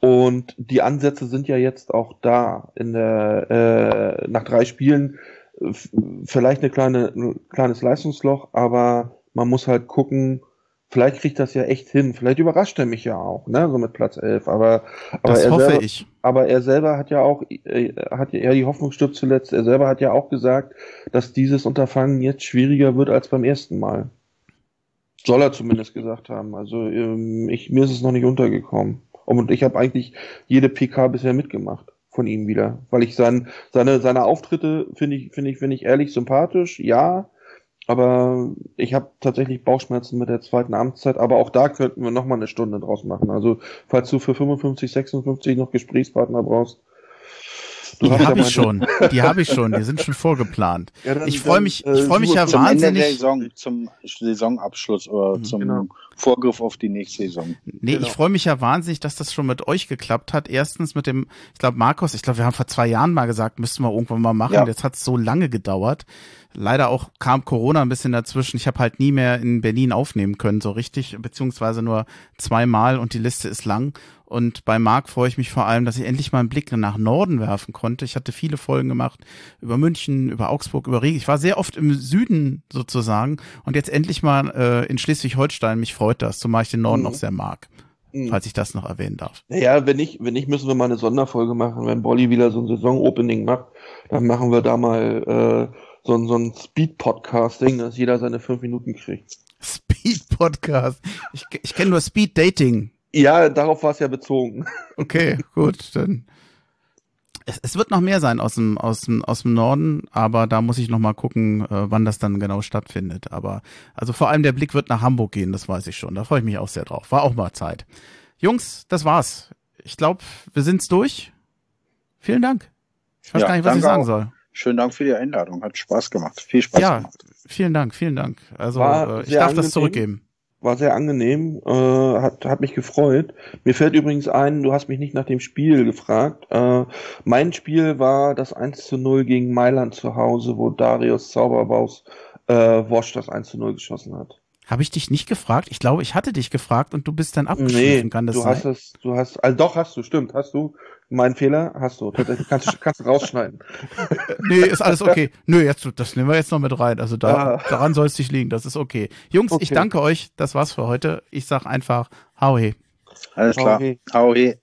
Und die Ansätze sind ja jetzt auch da. In der, äh, nach drei Spielen vielleicht eine kleine, ein kleines Leistungsloch, aber man muss halt gucken, vielleicht kriegt das ja echt hin. Vielleicht überrascht er mich ja auch, ne, so mit Platz 11. Aber, aber das er hoffe selber, ich. Aber er selber hat ja auch, äh, hat ja die Hoffnung stirbt zuletzt. Er selber hat ja auch gesagt, dass dieses Unterfangen jetzt schwieriger wird als beim ersten Mal. Soll er zumindest gesagt haben. Also ähm, ich, mir ist es noch nicht untergekommen. Und ich habe eigentlich jede PK bisher mitgemacht von ihm wieder, weil ich sein, seine seine Auftritte finde ich finde ich finde ich ehrlich sympathisch, ja, aber ich habe tatsächlich Bauchschmerzen mit der zweiten Amtszeit, aber auch da könnten wir noch mal eine Stunde draus machen. Also, falls du für 55, 56 noch Gesprächspartner brauchst. Die habe ich schon. Die habe ich schon. Die sind schon vorgeplant. Ja, dann, ich freue mich, ich freue mich ja zum wahnsinnig. Ende der Saison, zum Saisonabschluss oder zum genau. Vorgriff auf die nächste Saison. Nee, genau. ich freue mich ja wahnsinnig, dass das schon mit euch geklappt hat. Erstens mit dem, ich glaube, Markus, ich glaube, wir haben vor zwei Jahren mal gesagt, müssten wir irgendwann mal machen. Ja. Jetzt hat es so lange gedauert. Leider auch kam Corona ein bisschen dazwischen. Ich habe halt nie mehr in Berlin aufnehmen können, so richtig, beziehungsweise nur zweimal und die Liste ist lang. Und bei Marc freue ich mich vor allem, dass ich endlich mal einen Blick nach Norden werfen konnte. Ich hatte viele Folgen gemacht über München, über Augsburg, über Riga. Ich war sehr oft im Süden sozusagen und jetzt endlich mal äh, in Schleswig-Holstein. Mich freut das, zumal ich den Norden mhm. auch sehr mag. Mhm. Falls ich das noch erwähnen darf. Ja, wenn nicht, wenn nicht, müssen wir mal eine Sonderfolge machen. Wenn Bolli wieder so ein Saison-Opening macht, dann machen wir da mal äh, so, ein so ein Speed-Podcasting, dass jeder seine fünf Minuten kriegt. Speed-Podcast. Ich, ich kenne nur Speed-Dating. Ja, darauf war es ja bezogen. Okay, gut, dann. Es, es, wird noch mehr sein aus dem, aus, dem, aus dem Norden, aber da muss ich noch mal gucken, äh, wann das dann genau stattfindet. Aber also vor allem der Blick wird nach Hamburg gehen, das weiß ich schon. Da freue ich mich auch sehr drauf. War auch mal Zeit. Jungs, das war's. Ich glaube, wir sind's durch. Vielen Dank. Ich weiß ja, gar nicht, was ich sagen auch. soll. Schönen Dank für die Einladung. Hat Spaß gemacht. Viel Spaß ja, gemacht. Vielen Dank, vielen Dank. Also äh, ich darf das zurückgeben. War sehr angenehm, äh, hat, hat mich gefreut. Mir fällt übrigens ein, du hast mich nicht nach dem Spiel gefragt. Äh, mein Spiel war das 1 zu 0 gegen Mailand zu Hause, wo Darius Zauberbaus äh, Wosch das 1 zu 0 geschossen hat. Habe ich dich nicht gefragt? Ich glaube, ich hatte dich gefragt und du bist dann abgeschliffen. Nee, Kann das du sein? hast es, du hast, also doch hast du, stimmt, hast du. Mein Fehler hast du. Kannst, kannst du rausschneiden. nee, ist alles okay. Nö, jetzt, das nehmen wir jetzt noch mit rein. Also da, ah. daran soll es nicht liegen. Das ist okay. Jungs, okay. ich danke euch. Das war's für heute. Ich sag einfach, hau he. Alles klar. Hau he.